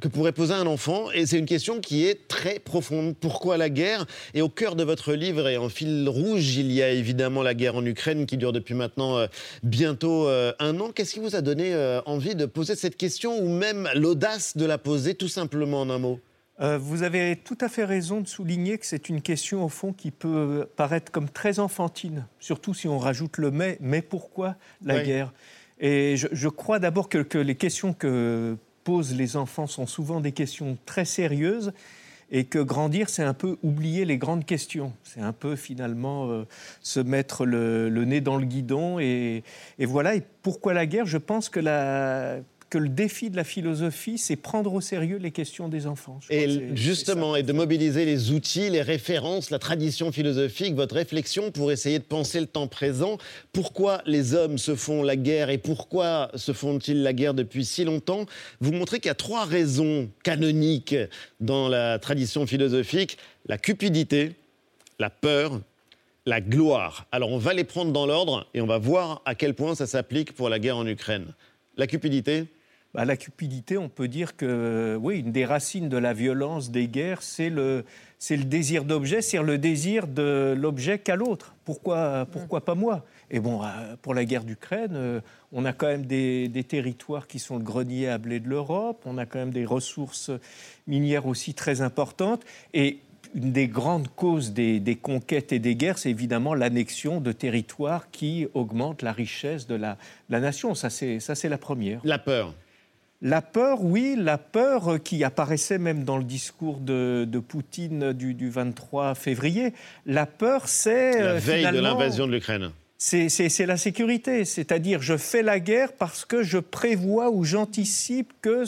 que pourrait poser un enfant, et c'est une question qui est très profonde. Pourquoi la guerre? Et au cœur de votre livre et en fil rouge, il y a évidemment la guerre en Ukraine qui dure depuis maintenant euh, bientôt euh, un an. Qu'est-ce qui vous a donné euh, envie de poser cette question ou même l'audace de la poser tout simplement en un mot? Vous avez tout à fait raison de souligner que c'est une question, au fond, qui peut paraître comme très enfantine, surtout si on rajoute le mais. Mais pourquoi la Oui. guerre? Et je, crois d'abord que, les questions que posent les enfants sont souvent des questions très sérieuses et que grandir, c'est un peu oublier les grandes questions. C'est un peu finalement euh, se mettre le, nez dans le guidon. Et, voilà. Pourquoi la guerre? Je pense que, la, que le défi de la philosophie, c'est prendre au sérieux les questions des enfants. Je Et justement, et de mobiliser les outils, les références, la tradition philosophique, votre réflexion pour essayer de penser le temps présent. Pourquoi les hommes se font la guerre et pourquoi se font-ils la guerre depuis si longtemps? Vous montrez qu'il y a trois raisons canoniques dans la tradition philosophique la cupidité, la peur, la gloire. Alors on va les prendre dans l'ordre et on va voir à quel point ça s'applique pour la guerre en Ukraine. La cupidité Bah, la cupidité, on peut dire que oui, une des racines de la violence des guerres, c'est le, désir d'objet, c'est le désir de l'objet qu'à l'autre. Pourquoi, pourquoi pas moi? Et bon, euh, pour la guerre d'Ukraine, euh, on a quand même des, territoires qui sont le grenier à blé de l'Europe, on a quand même des ressources minières aussi très importantes. Et une des grandes causes des, conquêtes et des guerres, c'est évidemment l'annexion de territoires qui augmentent la richesse de la, de la nation. Ça, c'est la première. La peur. La peur, oui, la peur qui apparaissait même dans le discours de, de Poutine du, du 23 février. La peur, c'est... La euh, veille de l'invasion de l'Ukraine. c'est la sécurité, c'est-à-dire je fais la guerre parce que je prévois ou j'anticipe que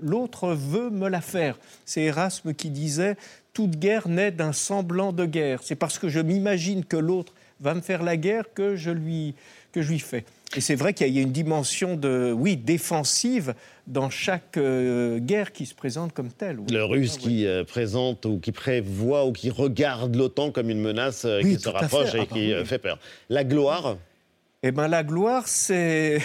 l'autre veut me la faire. C'est Erasme qui disait toute guerre naît d'un semblant de guerre. C'est parce que je m'imagine que l'autre va me faire la guerre que je lui, que je lui fais. Et c'est vrai qu'il y a une dimension de, oui, défensive dans chaque euh, guerre qui se présente comme telle. oui. Le russe qui euh, présente ou qui prévoit ou qui regarde l'OTAN comme une menace euh, Oui, qui se rapproche et Ah, qui oui. fait peur. La gloire, Eh ben la gloire, c'est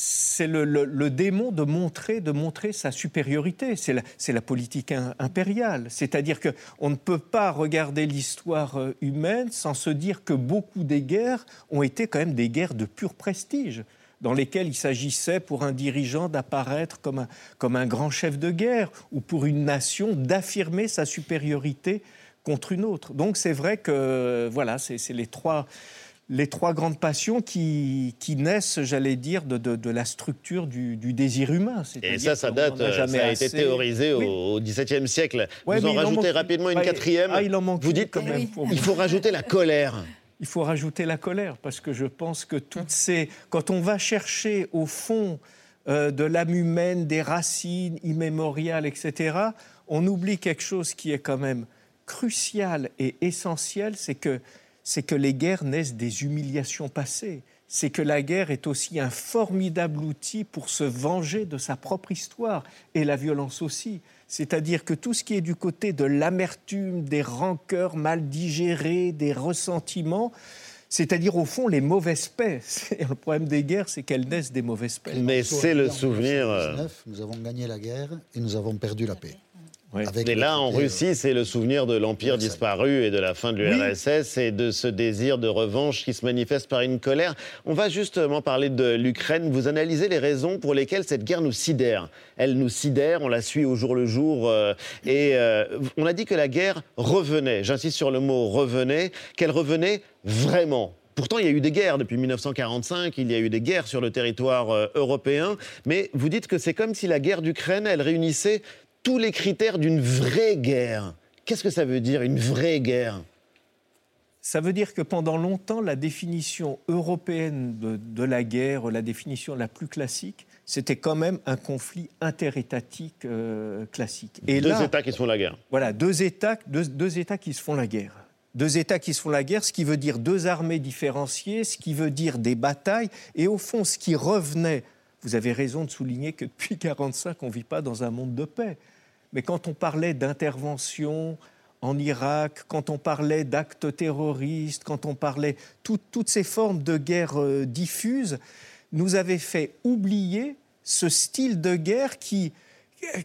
c'est le, démon de montrer, de montrer sa supériorité. C'est la, politique im- impériale. C'est-à-dire que on ne peut pas regarder l'histoire euh, humaine sans se dire que beaucoup des guerres ont été quand même des guerres de pur prestige dans lesquelles il s'agissait pour un dirigeant d'apparaître comme un, comme un grand chef de guerre ou pour une nation d'affirmer sa supériorité contre une autre. Donc c'est vrai que voilà, c'est c'est les trois, les trois grandes passions qui, qui naissent, j'allais dire, de, de- de la structure du, du désir humain. et ça, ça date, a euh, jamais ça a été assez. théorisé Oui. au XVIIe siècle. Ouais, Vous en rajoutez rapidement une quatrième. ah, il en manque Vous dites quand même. Faut- il faut rajouter la colère. Il faut rajouter la colère parce que je pense que toutes ces. Quand on va chercher au fond euh, de l'âme humaine, des racines immémoriales, etc., on oublie quelque chose qui est quand même crucial et essentiel c'est que, c'est que les guerres naissent des humiliations passées. C'est que la guerre est aussi un formidable outil pour se venger de sa propre histoire et la violence aussi. C'est-à-dire que tout ce qui est du côté de l'amertume, des rancœurs mal digérées, des ressentiments, c'est-à-dire au fond les mauvaises paix. Et le problème des guerres, c'est qu'elles naissent des mauvaises paix. Mais c'est le En souvenir. euh, 1919, Nous avons gagné la guerre et nous avons perdu la paix. Et là, en Russie, c'est le souvenir de l'Empire disparu et de la fin de l'URSS et de ce désir de revanche qui se manifeste par une colère. On va justement parler de l'Ukraine. Vous analysez les raisons pour lesquelles cette guerre nous sidère. Elle nous sidère, on la suit au jour le jour. Euh, et euh, on a dit que la guerre revenait, j'insiste sur le mot revenait, qu'elle revenait vraiment. Pourtant, il y a eu des guerres depuis 1945, il y a eu des guerres sur le territoire euh, européen, mais vous dites que c'est comme si la guerre d'Ukraine, elle réunissait tous les critères d'une vraie guerre. Qu'est-ce que ça veut dire, une vraie guerre? Ça veut dire que pendant longtemps, la définition européenne de, la guerre, la définition la plus classique, c'était quand même un conflit interétatique euh, classique. Et deux États qui se font la guerre. Voilà, deux États, deux, États qui se font la guerre. Deux États qui se font la guerre, ce qui veut dire deux armées différenciées, ce qui veut dire des batailles, et au fond, ce qui revenait vous avez raison de souligner que depuis 1945, on ne vit pas dans un monde de paix. Mais quand on parlait d'intervention en Irak, quand on parlait d'actes terroristes, quand on parlait toutes ces formes de guerre euh, diffuses, nous avait fait oublier ce style de guerre qui,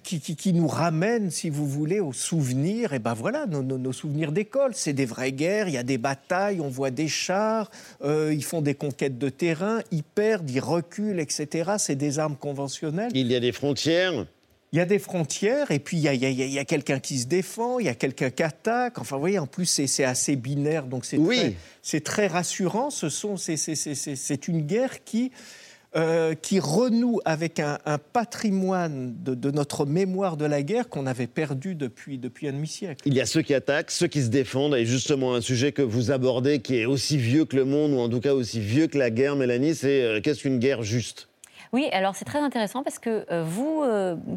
qui, nous ramène, si vous voulez, aux souvenirs. Et ben voilà, nos, souvenirs d'école, c'est des vraies guerres, il y a des batailles, on voit des chars, euh, ils font des conquêtes de terrain, ils perdent, ils reculent, etc. C'est des armes conventionnelles. Il y a des frontières il y a des frontières, et puis il y a, quelqu'un qui se défend, il y a quelqu'un qui attaque. Enfin, vous voyez, en plus, c'est assez binaire, donc c'est très, très, rassurant. C'est une guerre qui euh, qui renoue avec un, patrimoine de, notre mémoire de la guerre qu'on avait perdu depuis, depuis un demi-siècle. Il y a ceux qui attaquent, ceux qui se défendent, et justement un sujet que vous abordez qui est aussi vieux que le monde, ou en tout cas aussi vieux que la guerre, Mélanie, c'est euh, qu'est-ce qu'une guerre juste? Oui, alors c'est très intéressant parce que euh, vous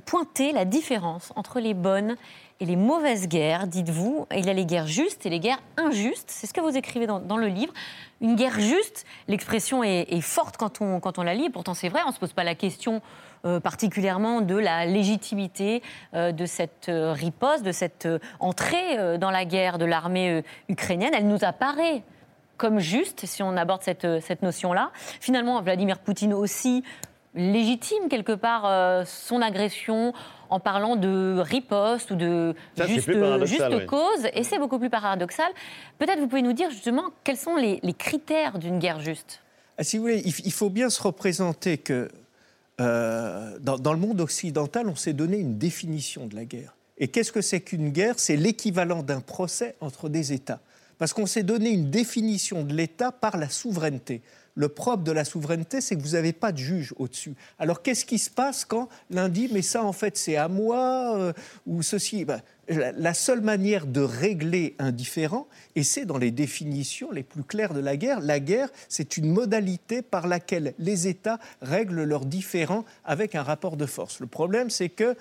pointez la différence entre les bonnes et les mauvaises guerres, dites-vous. Il y a les guerres justes et les guerres injustes. C'est ce que vous écrivez dans, le livre. Une guerre juste, l'expression est, forte quand on, quand on la lit. Pourtant, c'est vrai, on ne se pose pas la question euh, particulièrement de la légitimité euh, de cette euh, riposte, de cette entrée dans la guerre de l'armée ukrainienne. Elle nous apparaît comme juste, si on aborde cette, cette notion-là. Finalement, Vladimir Poutine aussi légitime quelque part son agression en parlant de riposte ou de juste, cause, et c'est beaucoup plus paradoxal. Peut-être vous pouvez nous dire justement quels sont les, critères d'une guerre juste? Ah, Si vous voulez, il, faut bien se représenter que euh, dans, le monde occidental, on s'est donné une définition de la guerre. Et qu'est-ce que c'est qu'une guerre? C'est l'équivalent d'un procès entre des États. Parce qu'on s'est donné une définition de l'État par la souveraineté. Le propre de la souveraineté, c'est que vous n'avez pas de juge au-dessus. Alors qu'est-ce qui se passe quand l'un dit mais ça en fait c'est à moi euh, ou ceci? Ben, la, seule manière de régler un différend, et c'est dans les définitions les plus claires de la guerre, la guerre, c'est une modalité par laquelle les États règlent leurs différends avec un rapport de force. Le problème, c'est que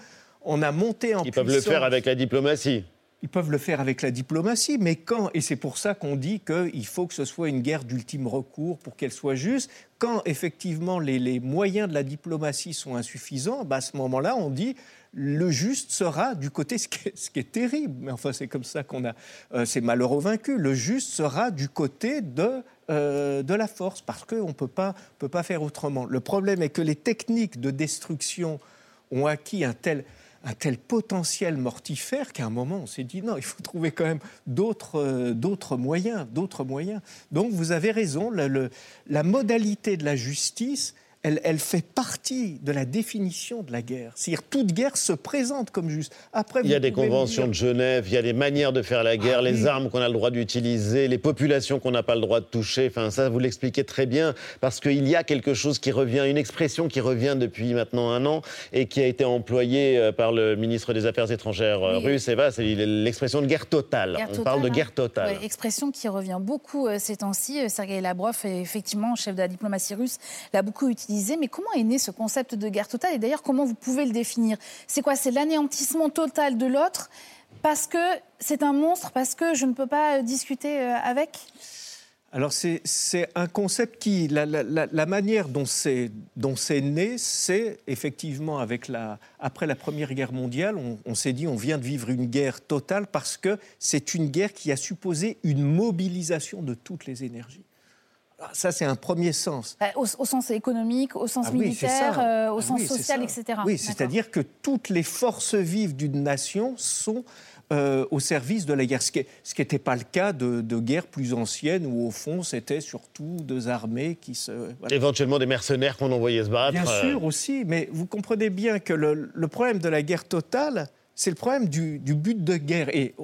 on a monté en Ils peuvent le faire avec la diplomatie. Ils peuvent le faire avec la diplomatie, mais quand, et c'est pour ça qu'on dit qu'il faut que ce soit une guerre d'ultime recours pour qu'elle soit juste, quand effectivement les, moyens de la diplomatie sont insuffisants, bah à ce moment-là, on dit le juste sera du côté, ce qui est, terrible, mais enfin c'est comme ça qu'on a, euh, c'est malheureux vaincu, le juste sera du côté de, euh, de la force, parce qu'on ne peut peut pas faire autrement. Le problème est que les techniques de destruction ont acquis un tel un tel potentiel mortifère qu'à un moment, on s'est dit non, il faut trouver quand même d'autres euh, moyens, d'autres moyens. Donc vous avez raison, la modalité de la justice, elle, fait partie de la définition de la guerre. C'est-à-dire toute guerre se présente comme juste. Après, il y a des conventions de Genève, il y a des manières de faire la guerre, ah les armes qu'on a le droit d'utiliser, les populations qu'on n'a pas le droit de toucher. Enfin, ça, vous l'expliquez très bien, parce qu'il y a quelque chose qui revient, une expression qui revient depuis maintenant un an et qui a été employée euh, par le ministre des Affaires étrangères euh, russe, Eva, c'est l'expression de guerre totale. On parle de guerre totale. expression qui revient beaucoup euh, ces temps-ci. Sergei Lavrov, effectivement, chef de la diplomatie russe, l'a beaucoup mais comment est né ce concept de guerre totale Et d'ailleurs, comment vous pouvez le définir? C'est quoi? C'est l'anéantissement total de l'autre parce que c'est un monstre, parce que je ne peux pas discuter euh, avec? Alors c'est un concept qui, la, manière dont c'est né, c'est effectivement avec la, après la Première Guerre mondiale, on, on s'est dit on vient de vivre une guerre totale parce que c'est une guerre qui a supposé une mobilisation de toutes les énergies Ah, Ça, c'est un premier sens. Bah, Au, au sens économique, au sens Ah militaire, euh, au Ah sens oui, social, etc. Oui, c'est-à-dire que toutes les forces vives d'une nation sont euh, au service de la guerre, ce qui n'était pas le cas de, de guerres plus anciennes où, au fond, c'était surtout deux armées qui se... voilà. Éventuellement des mercenaires qu'on envoyait se battre. Bien euh, sûr aussi, mais vous comprenez bien que le, le problème de la guerre totale, c'est le problème du, du but de guerre. Et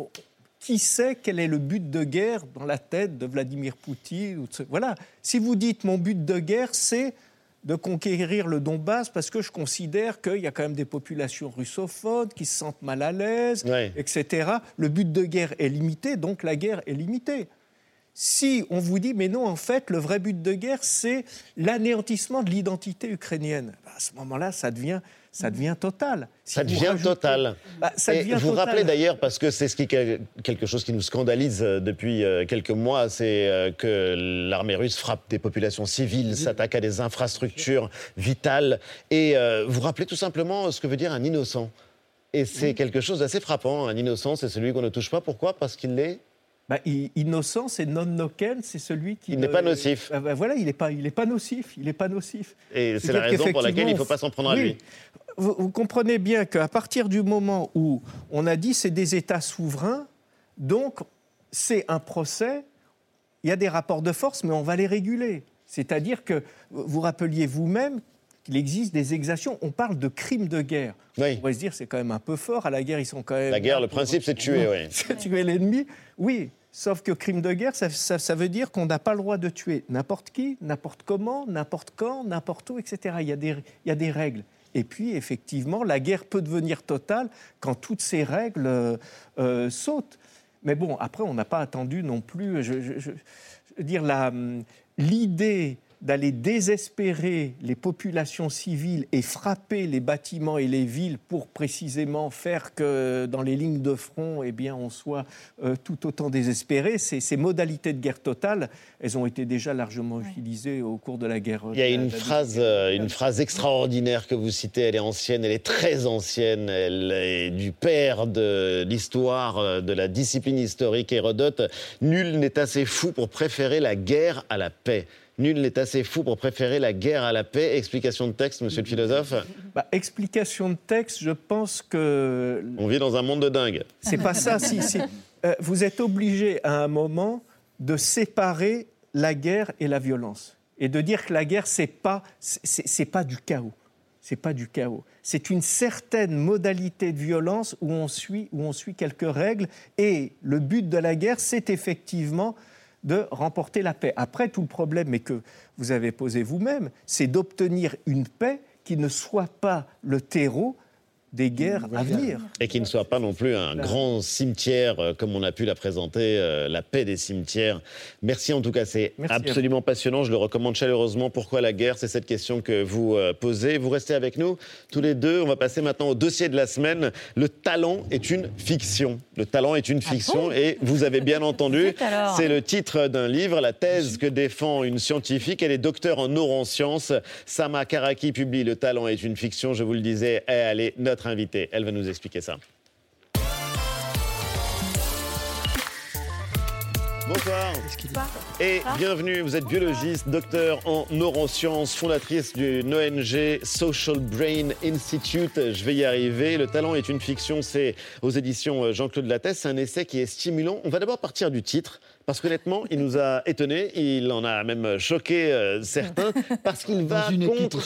qui sait quel est le but de guerre dans la tête de Vladimir Poutine Voilà. Si vous dites mon but de guerre, c'est de conquérir le Donbass parce que je considère qu'il y a quand même des populations russophones qui se sentent mal à l'aise, Ouais. etc. Le but de guerre est limité, donc la guerre est limitée. Si on vous dit, mais non, en fait, le vrai but de guerre, c'est l'anéantissement de l'identité ukrainienne, bah, à ce moment-là, ça devient, ça devient total. Si Ça devient rajoutez- total. Bah, ça vous total. rappelez d'ailleurs, parce que c'est ce qui quelque chose qui nous scandalise euh, depuis euh, quelques mois, c'est euh, que l'armée russe frappe des populations civiles, s'attaque à des infrastructures vitales. Et vous rappelez tout simplement ce que veut dire un innocent. Et c'est quelque chose d'assez frappant. Un innocent, c'est celui qu'on ne touche pas. Pourquoi? Parce qu'il l'est. Bah, innocent, c'est non noken, c'est celui qui. Il n'est ne- pas nocif. Ah bah voilà, il n'est pas, il est pas nocif. Il n'est pas nocif. Et c'est la raison pour laquelle il ne faut pas s'en prendre à lui. Vous, vous comprenez bien qu'à partir du moment où on a dit c'est des États souverains, donc c'est un procès, il y a des rapports de force, mais on va les réguler. C'est-à-dire que vous rappeliez vous-même qu'il existe des exactions. On parle de crimes de guerre. On pourrait se dire c'est quand même un peu fort. À la guerre, ils sont quand même. La guerre, le principe, c'est de tuer, oui. C'est tuer l'ennemi. Oui, sauf que crime de guerre, ça, ça- ça veut dire qu'on n'a pas le droit de tuer n'importe qui, n'importe comment, n'importe quand, n'importe où, etc. Il y, a des, il y a des règles. Et puis, effectivement, la guerre peut devenir totale quand toutes ces règles euh, euh, sautent. Mais bon, après, on n'a pas attendu non plus. Je, je- veux dire, hum, l'idée d'aller désespérer les populations civiles et frapper les bâtiments et les villes pour précisément faire que dans les lignes de front, eh bien, on soit euh, tout autant désespéré. Ces, ces modalités de guerre totale, elles ont été déjà largement utilisées au cours de la guerre. Il y a la- une la phrase, euh, une phrase extraordinaire que vous citez. Elle est ancienne, elle est très ancienne. Elle est du père de l'histoire, euh, de la discipline historique Hérodote. Nul n'est assez fou pour préférer la guerre à la paix. Nul n'est assez fou pour préférer la guerre à la paix. Explication de texte, monsieur le philosophe. Bah, explication de texte, je pense que On vit dans un monde de dingue. C'est pas ça. Si, si. Euh, vous êtes obligé à un moment de séparer la guerre et la violence et de dire que la guerre c'est pas c'est c'est pas du chaos. C'est pas du chaos. C'est une certaine modalité de violence où on suit où on suit quelques règles et le but de la guerre c'est effectivement de remporter la paix. Après tout le problème mais que vous avez posé vous-même, c'est d'obtenir une paix qui ne soit pas le terreau des guerres à venir. Et qui ne soit pas non plus un grand cimetière, euh, comme on a pu la présenter, euh, la paix des cimetières. Merci en tout cas, c'est absolument passionnant. Je le recommande chaleureusement. Pourquoi la guerre? C'est cette question que vous euh, posez. Vous restez avec nous tous les deux. On va passer maintenant au dossier de la semaine. Le talent est une fiction. Le talent est une fiction. et vous avez bien entendu, c'est le titre d'un livre, la thèse que défend une scientifique. Elle est docteur en neurosciences. Sama Karaki publie Le talent est une fiction. Je vous le disais, elle est notre invitée. Elle va nous expliquer ça. Bonsoir. Et bienvenue, vous êtes biologiste, docteur en neurosciences, fondatrice d'une ONG Social Brain Institute. Je vais y arriver. Le talent est une fiction, c'est aux éditions Jean-Claude Lattès. C'est un essai qui est stimulant. On va d'abord partir du titre. Parce qu'honnêtement, il nous a étonnés, il en a même choqué euh, certains, parce qu'il va une contre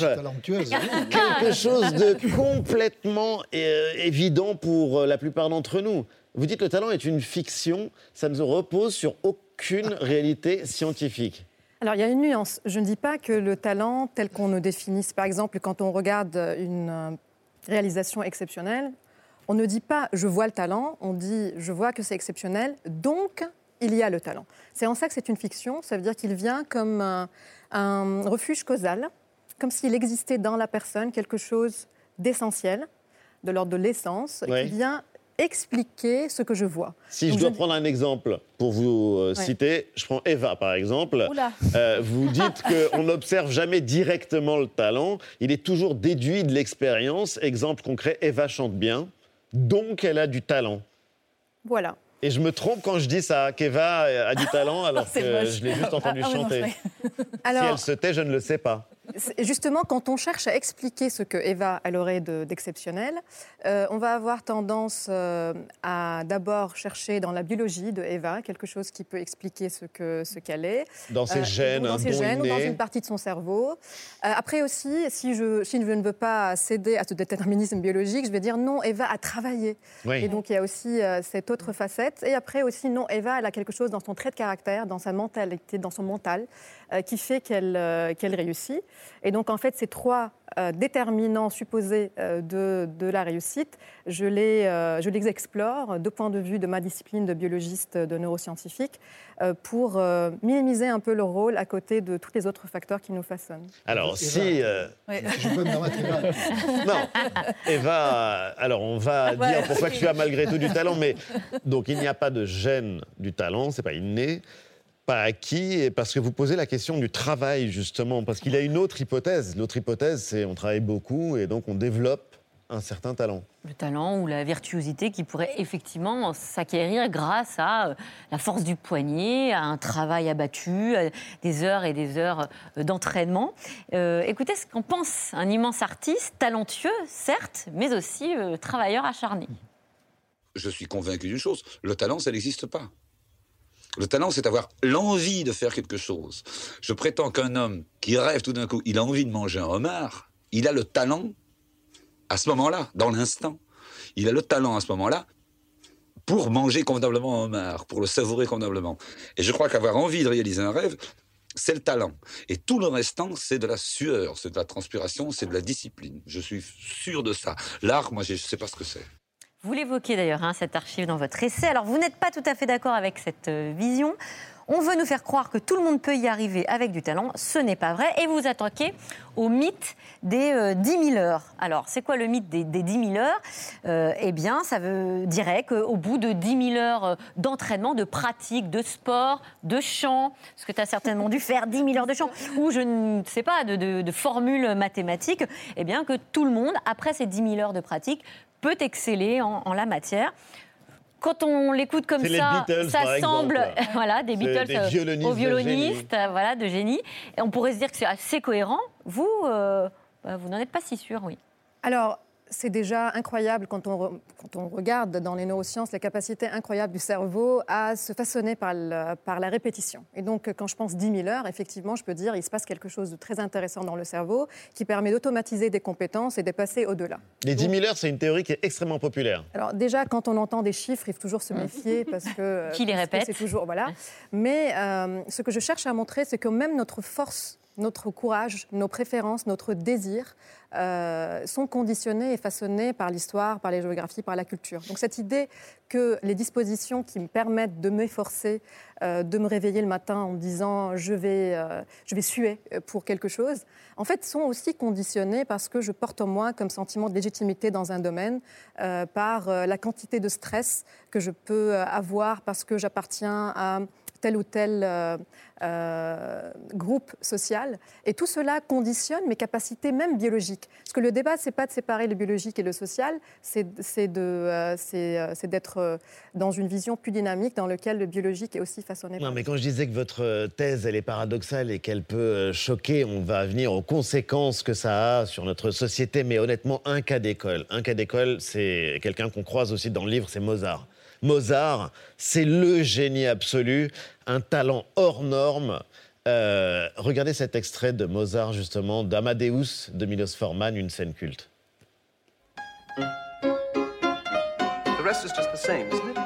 quelque chose de complètement euh, évident pour euh, la plupart d'entre nous. Vous dites que le talent est une fiction, ça ne repose sur aucune réalité scientifique. Alors, il y a une nuance. Je ne dis pas que le talent, tel qu'on le définisse, par exemple, quand on regarde une réalisation exceptionnelle, on ne dit pas je vois le talent, on dit je vois que c'est exceptionnel, donc il y a le talent. C'est en ça que c'est une fiction, ça veut dire qu'il vient comme un, un refuge causal, comme s'il existait dans la personne quelque chose d'essentiel, de l'ordre de l'essence, qui vient expliquer ce que je vois. Si je dois prendre un exemple pour vous euh, Ouais. citer, je prends Eva par exemple. Oula. Euh, vous dites qu'on n'observe jamais directement le talent, il est toujours déduit de l'expérience. Exemple concret, Eva chante bien, donc elle a du talent. Voilà. Et je me trompe quand je dis ça, qu'Eva a du talent alors que je l'ai juste entendu Ah, ah oui, non, chanter. Si elle se tait, je ne le sais pas. Justement, quand on cherche à expliquer ce que Eva elle aurait de- d'exceptionnel, euh, on va avoir tendance euh, à d'abord chercher dans la biologie de Eva quelque chose qui peut expliquer ce que ce qu'elle est. Dans ses gènes, dans ses gènes, ou dans une partie de son cerveau. Euh, après aussi, si je, si je ne veux pas céder à ce déterminisme biologique, je vais dire non, Eva a travaillé. Oui. Et donc il y a aussi euh, cette autre facette. Et après aussi, non, Eva, elle a quelque chose dans son trait de caractère, dans sa mentalité, dans son mental, euh, qui fait qu'elle euh, qu'elle réussit. Et donc en fait, ces trois euh, déterminants supposés euh, de, de la réussite, je les, euh, je les explore de point de vue de ma discipline de biologiste, de neuroscientifique, euh, pour euh, minimiser un peu leur rôle à côté de tous les autres facteurs qui nous façonnent. Alors, si. euh, Je peux me permettre, Eva. Non, Eva, alors on va Ouais. dire pourquoi tu as malgré tout du talent, mais donc il n'y a pas de gène du talent, c'est pas inné, pas acquis, et parce que vous posez la question du travail justement, parce qu'il y a une autre hypothèse. L'autre hypothèse, c'est on travaille beaucoup et donc on développe un certain talent. Le talent ou la virtuosité qui pourrait effectivement s'acquérir grâce à euh, la force du poignet, à un travail abattu, à des heures et des heures euh, d'entraînement. Euh, écoutez ce qu'en pense un immense artiste, talentueux, certes, mais aussi euh, travailleur acharné. Je suis convaincu d'une chose, le talent, ça n'existe pas. Le talent, c'est avoir l'envie de faire quelque chose. Je prétends qu'un homme qui rêve tout d'un coup, il a envie de manger un homard, il a le talent à ce moment-là, dans l'instant. Il a le talent à ce moment-là pour manger convenablement un homard, pour le savourer convenablement. Et je crois qu'avoir envie de réaliser un rêve, c'est le talent. Et tout le restant, c'est de la sueur, c'est de la transpiration, c'est de la discipline. Je suis sûr de ça. L'art, moi, je ne sais pas ce que c'est. Vous l'évoquez d'ailleurs, hein, cette archive dans votre essai. Alors, vous n'êtes pas tout à fait d'accord avec cette euh, vision. On veut nous faire croire que tout le monde peut y arriver avec du talent. Ce n'est pas vrai. Et vous attaquez au mythe des euh, 10 000 heures. Alors, c'est quoi le mythe des, des 10 000 heures? Euh, Eh bien, ça veut, dirait qu'au bout de 10 000 heures euh, d'entraînement, de pratique, de sport, de chant, ce que tu as certainement dû faire 10 000 heures de chant, ou je ne sais pas, de, de, de formules mathématiques, eh bien, que tout le monde, après ces 10 000 heures de pratique, peut exceller en, en la matière. Quand on l'écoute comme ça, Beatles, ça semble, exemple. voilà, des Beatles des euh, violonistes aux de violonistes, euh, voilà, de génie. Et on pourrait se dire que c'est assez cohérent. Vous, euh, bah, vous n'en êtes pas si sûr, oui. Alors, c'est déjà incroyable quand on, quand on regarde dans les neurosciences les capacités incroyables du cerveau à se façonner par, le- par la répétition. Et donc, quand je pense 10 000 heures, effectivement, je peux dire il se passe quelque chose de très intéressant dans le cerveau qui permet d'automatiser des compétences et de passer au-delà. Les 10 000 heures, c'est une théorie qui est extrêmement populaire. Alors déjà, quand on entend des chiffres, il faut toujours se méfier parce que Qui les répète C'est toujours voilà. Mais euh, ce que je cherche à montrer, c'est que même notre force, notre courage, nos préférences, notre désir euh, sont conditionnés et façonnés par l'histoire, par les géographies, par la culture. Donc cette idée que les dispositions qui me permettent de m'efforcer, euh, de me réveiller le matin en me disant je vais, euh, je vais suer pour quelque chose, en fait sont aussi conditionnées parce que je porte en moi comme sentiment de légitimité dans un domaine par la quantité de stress que je peux avoir parce que j'appartiens à tel ou tel euh, euh, groupe social. Et tout cela conditionne mes capacités même biologiques. Parce que le débat, c'est pas de séparer le biologique et le social, c'est euh, d'être dans une vision plus dynamique dans laquelle le biologique est aussi façonné. Non, mais quand je disais que votre thèse, elle est paradoxale et qu'elle peut choquer, on va venir aux conséquences que ça a sur notre société. Mais honnêtement, un cas d'école. Un cas d'école, c'est quelqu'un qu'on croise aussi dans le livre, c'est Mozart. Mozart, c'est le génie absolu, un talent hors norme. Euh, regardez cet extrait de Mozart, justement, d'Amadeus de Milos Forman, une scène culte. The rest is just the same, isn't it?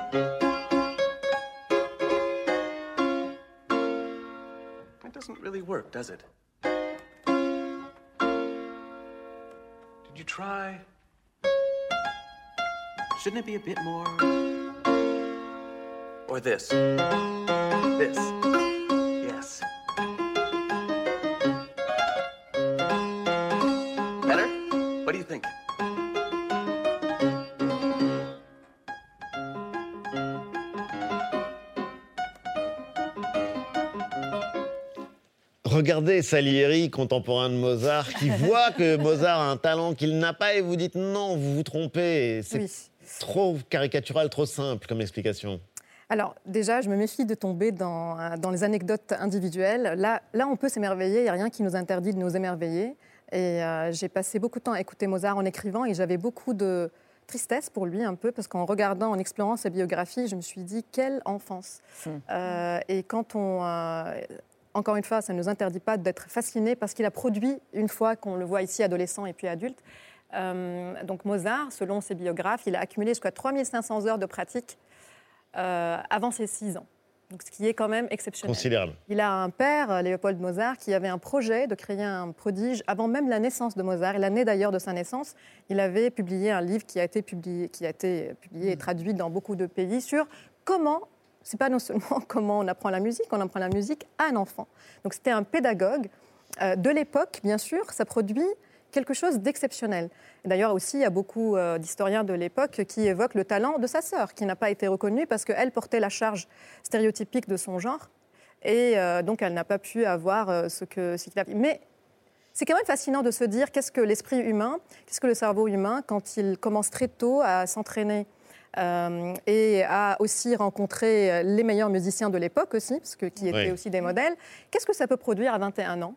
It doesn't really work, does it? Did you try? Shouldn't it be a bit more? Or this? This? Yes. Better? What do you think? Regardez Salieri, contemporain de Mozart, qui voit que Mozart a un talent qu'il n'a pas et vous dites non, vous vous trompez. C'est Oui. trop caricatural, trop simple comme explication. Alors déjà, je me méfie de tomber dans, euh, dans les anecdotes individuelles. Là, là on peut s'émerveiller, il n'y a rien qui nous interdit de nous émerveiller. Et euh, j'ai passé beaucoup de temps à écouter Mozart en écrivant et j'avais beaucoup de tristesse pour lui un peu parce qu'en regardant, en explorant sa biographie, je me suis dit quelle enfance. Euh, et quand on... euh, encore une fois, ça ne nous interdit pas d'être fasciné parce qu'il a produit, une fois qu'on le voit ici, adolescent et puis adulte, euh, donc Mozart, selon ses biographes, il a accumulé jusqu'à 3500 heures de pratique avant ses 6 ans. Donc, ce qui est quand même exceptionnel. Considérable. Il a un père, euh, Léopold Mozart, qui avait un projet de créer un prodige avant même la naissance de Mozart. Et l'année d'ailleurs de sa naissance, il avait publié un livre qui a été publié, qui a été publié et traduit dans beaucoup de pays sur comment, c'est pas non seulement comment on apprend la musique, on apprend la musique à un enfant. Donc c'était un pédagogue euh, de l'époque, bien sûr, ça produit quelque chose d'exceptionnel. D'ailleurs aussi, il y a beaucoup euh, d'historiens de l'époque qui évoquent le talent de sa sœur, qui n'a pas été reconnu parce qu'elle portait la charge stéréotypique de son genre. Et euh, donc, elle n'a pas pu avoir euh, ce que ce qu'il a. Mais c'est quand même fascinant de se dire qu'est-ce que l'esprit humain, qu'est-ce que le cerveau humain, quand il commence très tôt à s'entraîner euh, et à aussi rencontrer euh, les meilleurs musiciens de l'époque aussi, parce que, qui étaient Oui. aussi des modèles, qu'est-ce que ça peut produire à 21 ans?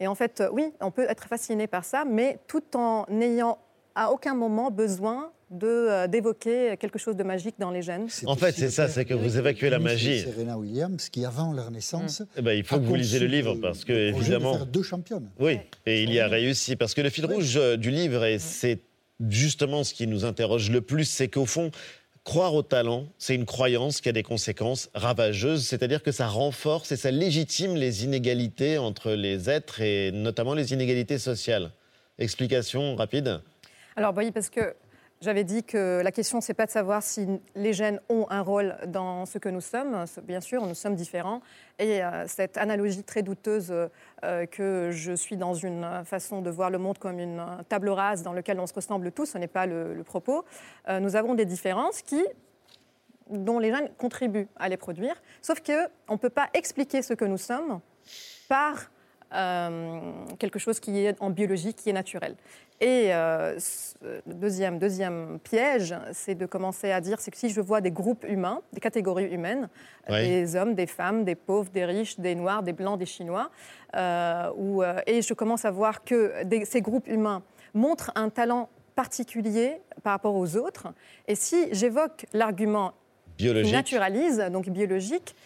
Et en fait, oui, on peut être fasciné par ça, mais tout en n'ayant à aucun moment besoin de, euh, d'évoquer quelque chose de magique dans les gènes. En fait, c'est ça, c'est que vous évacuez la magie. Serena Williams, qui avant leur naissance. Eh ben, il faut a que vous lisiez le livre parce que, projet de évidemment. faire deux championnes. Oui, et il y a réussi. Parce que le fil rouge euh, du livre, et c'est justement ce qui nous interroge le plus, c'est qu'au fond, croire au talent, c'est une croyance qui a des conséquences ravageuses, c'est-à-dire que ça renforce et ça légitime les inégalités entre les êtres et notamment les inégalités sociales. Explication rapide Alors oui, parce que j'avais dit que la question, c'est pas de savoir si les gènes ont un rôle dans ce que nous sommes. Bien sûr, nous sommes différents. Et euh, cette analogie très douteuse euh, que je suis dans une façon de voir le monde comme une table rase dans laquelle on se ressemble tous, ce n'est pas le, propos. Euh, nous avons des différences qui dont les gènes contribuent à les produire. Sauf qu'on ne peut pas expliquer ce que nous sommes par quelque chose qui est en biologie, qui est naturel. Et euh, ce- le deuxième, deuxième piège, c'est de commencer à dire, c'est que si je vois des groupes humains, des catégories humaines, Oui. des hommes, des femmes, des pauvres, des riches, des noirs, des blancs, des chinois, euh, euh, et je commence à voir que des- ces groupes humains montrent un talent particulier par rapport aux autres, et si j'évoque l'argument Biologique. naturalise, donc biologique,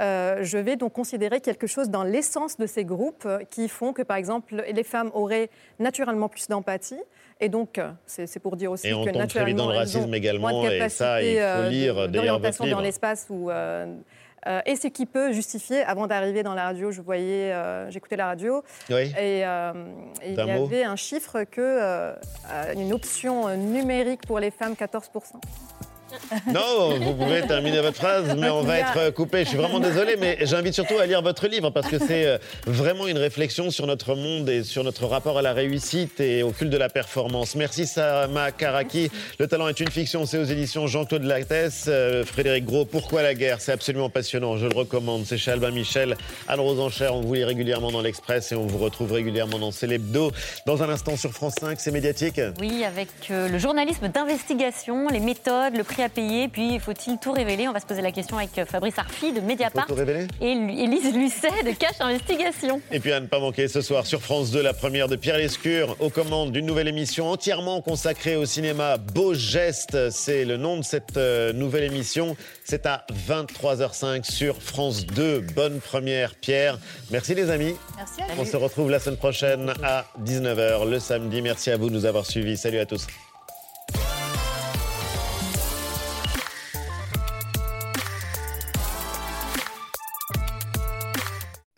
euh, je vais donc considérer quelque chose dans l'essence de ces groupes euh, qui font que, par exemple, les femmes auraient naturellement plus d'empathie. Et donc, euh, c'est pour dire aussi Et on que tombe très vite dans naturellement, le racisme également, moins de et ça, il capacité, faut lire de- d'ailleurs votre d'orientation livre. dans l'espace où, euh, euh, et ce qui peut justifier, avant d'arriver dans la radio, je voyais, euh, j'écoutais la radio, Oui. et, euh, et il y mot. avait un chiffre que une option numérique pour les femmes, 14 Non, vous pouvez terminer votre phrase, mais on va être coupé. Je suis vraiment désolé, mais j'invite surtout à lire votre livre parce que c'est euh, vraiment une réflexion sur notre monde et sur notre rapport à la réussite et au culte de la performance. Merci Sama Karaki. Le talent est une fiction, c'est aux éditions Jean-Claude Lattès. Euh, Frédéric Gros, Pourquoi la guerre? C'est absolument passionnant, je le recommande. C'est chez Albin Michel. Anne-Rose Enchère, on vous lit régulièrement dans l'Express et on vous retrouve régulièrement dans Célébdo. Dans un instant sur France 5, c'est médiatique. Oui, avec euh, le journalisme d'investigation, les méthodes, le prix à payer, puis faut-il tout révéler? On va se poser la question avec euh, Fabrice Arfi de Mediapart tout révéler? et Élise Lucet de Cache Investigation. Et puis à ne pas manquer ce soir sur France 2, la première de Pierre Lescure aux commandes d'une nouvelle émission entièrement consacrée au cinéma. Beau geste, c'est le nom de cette euh, nouvelle émission. C'est à 23h05 sur France 2. Bonne première, Pierre. Merci les amis. Merci à On se retrouve la semaine prochaine à 19h le samedi. Merci à vous de nous avoir suivis. Salut à tous.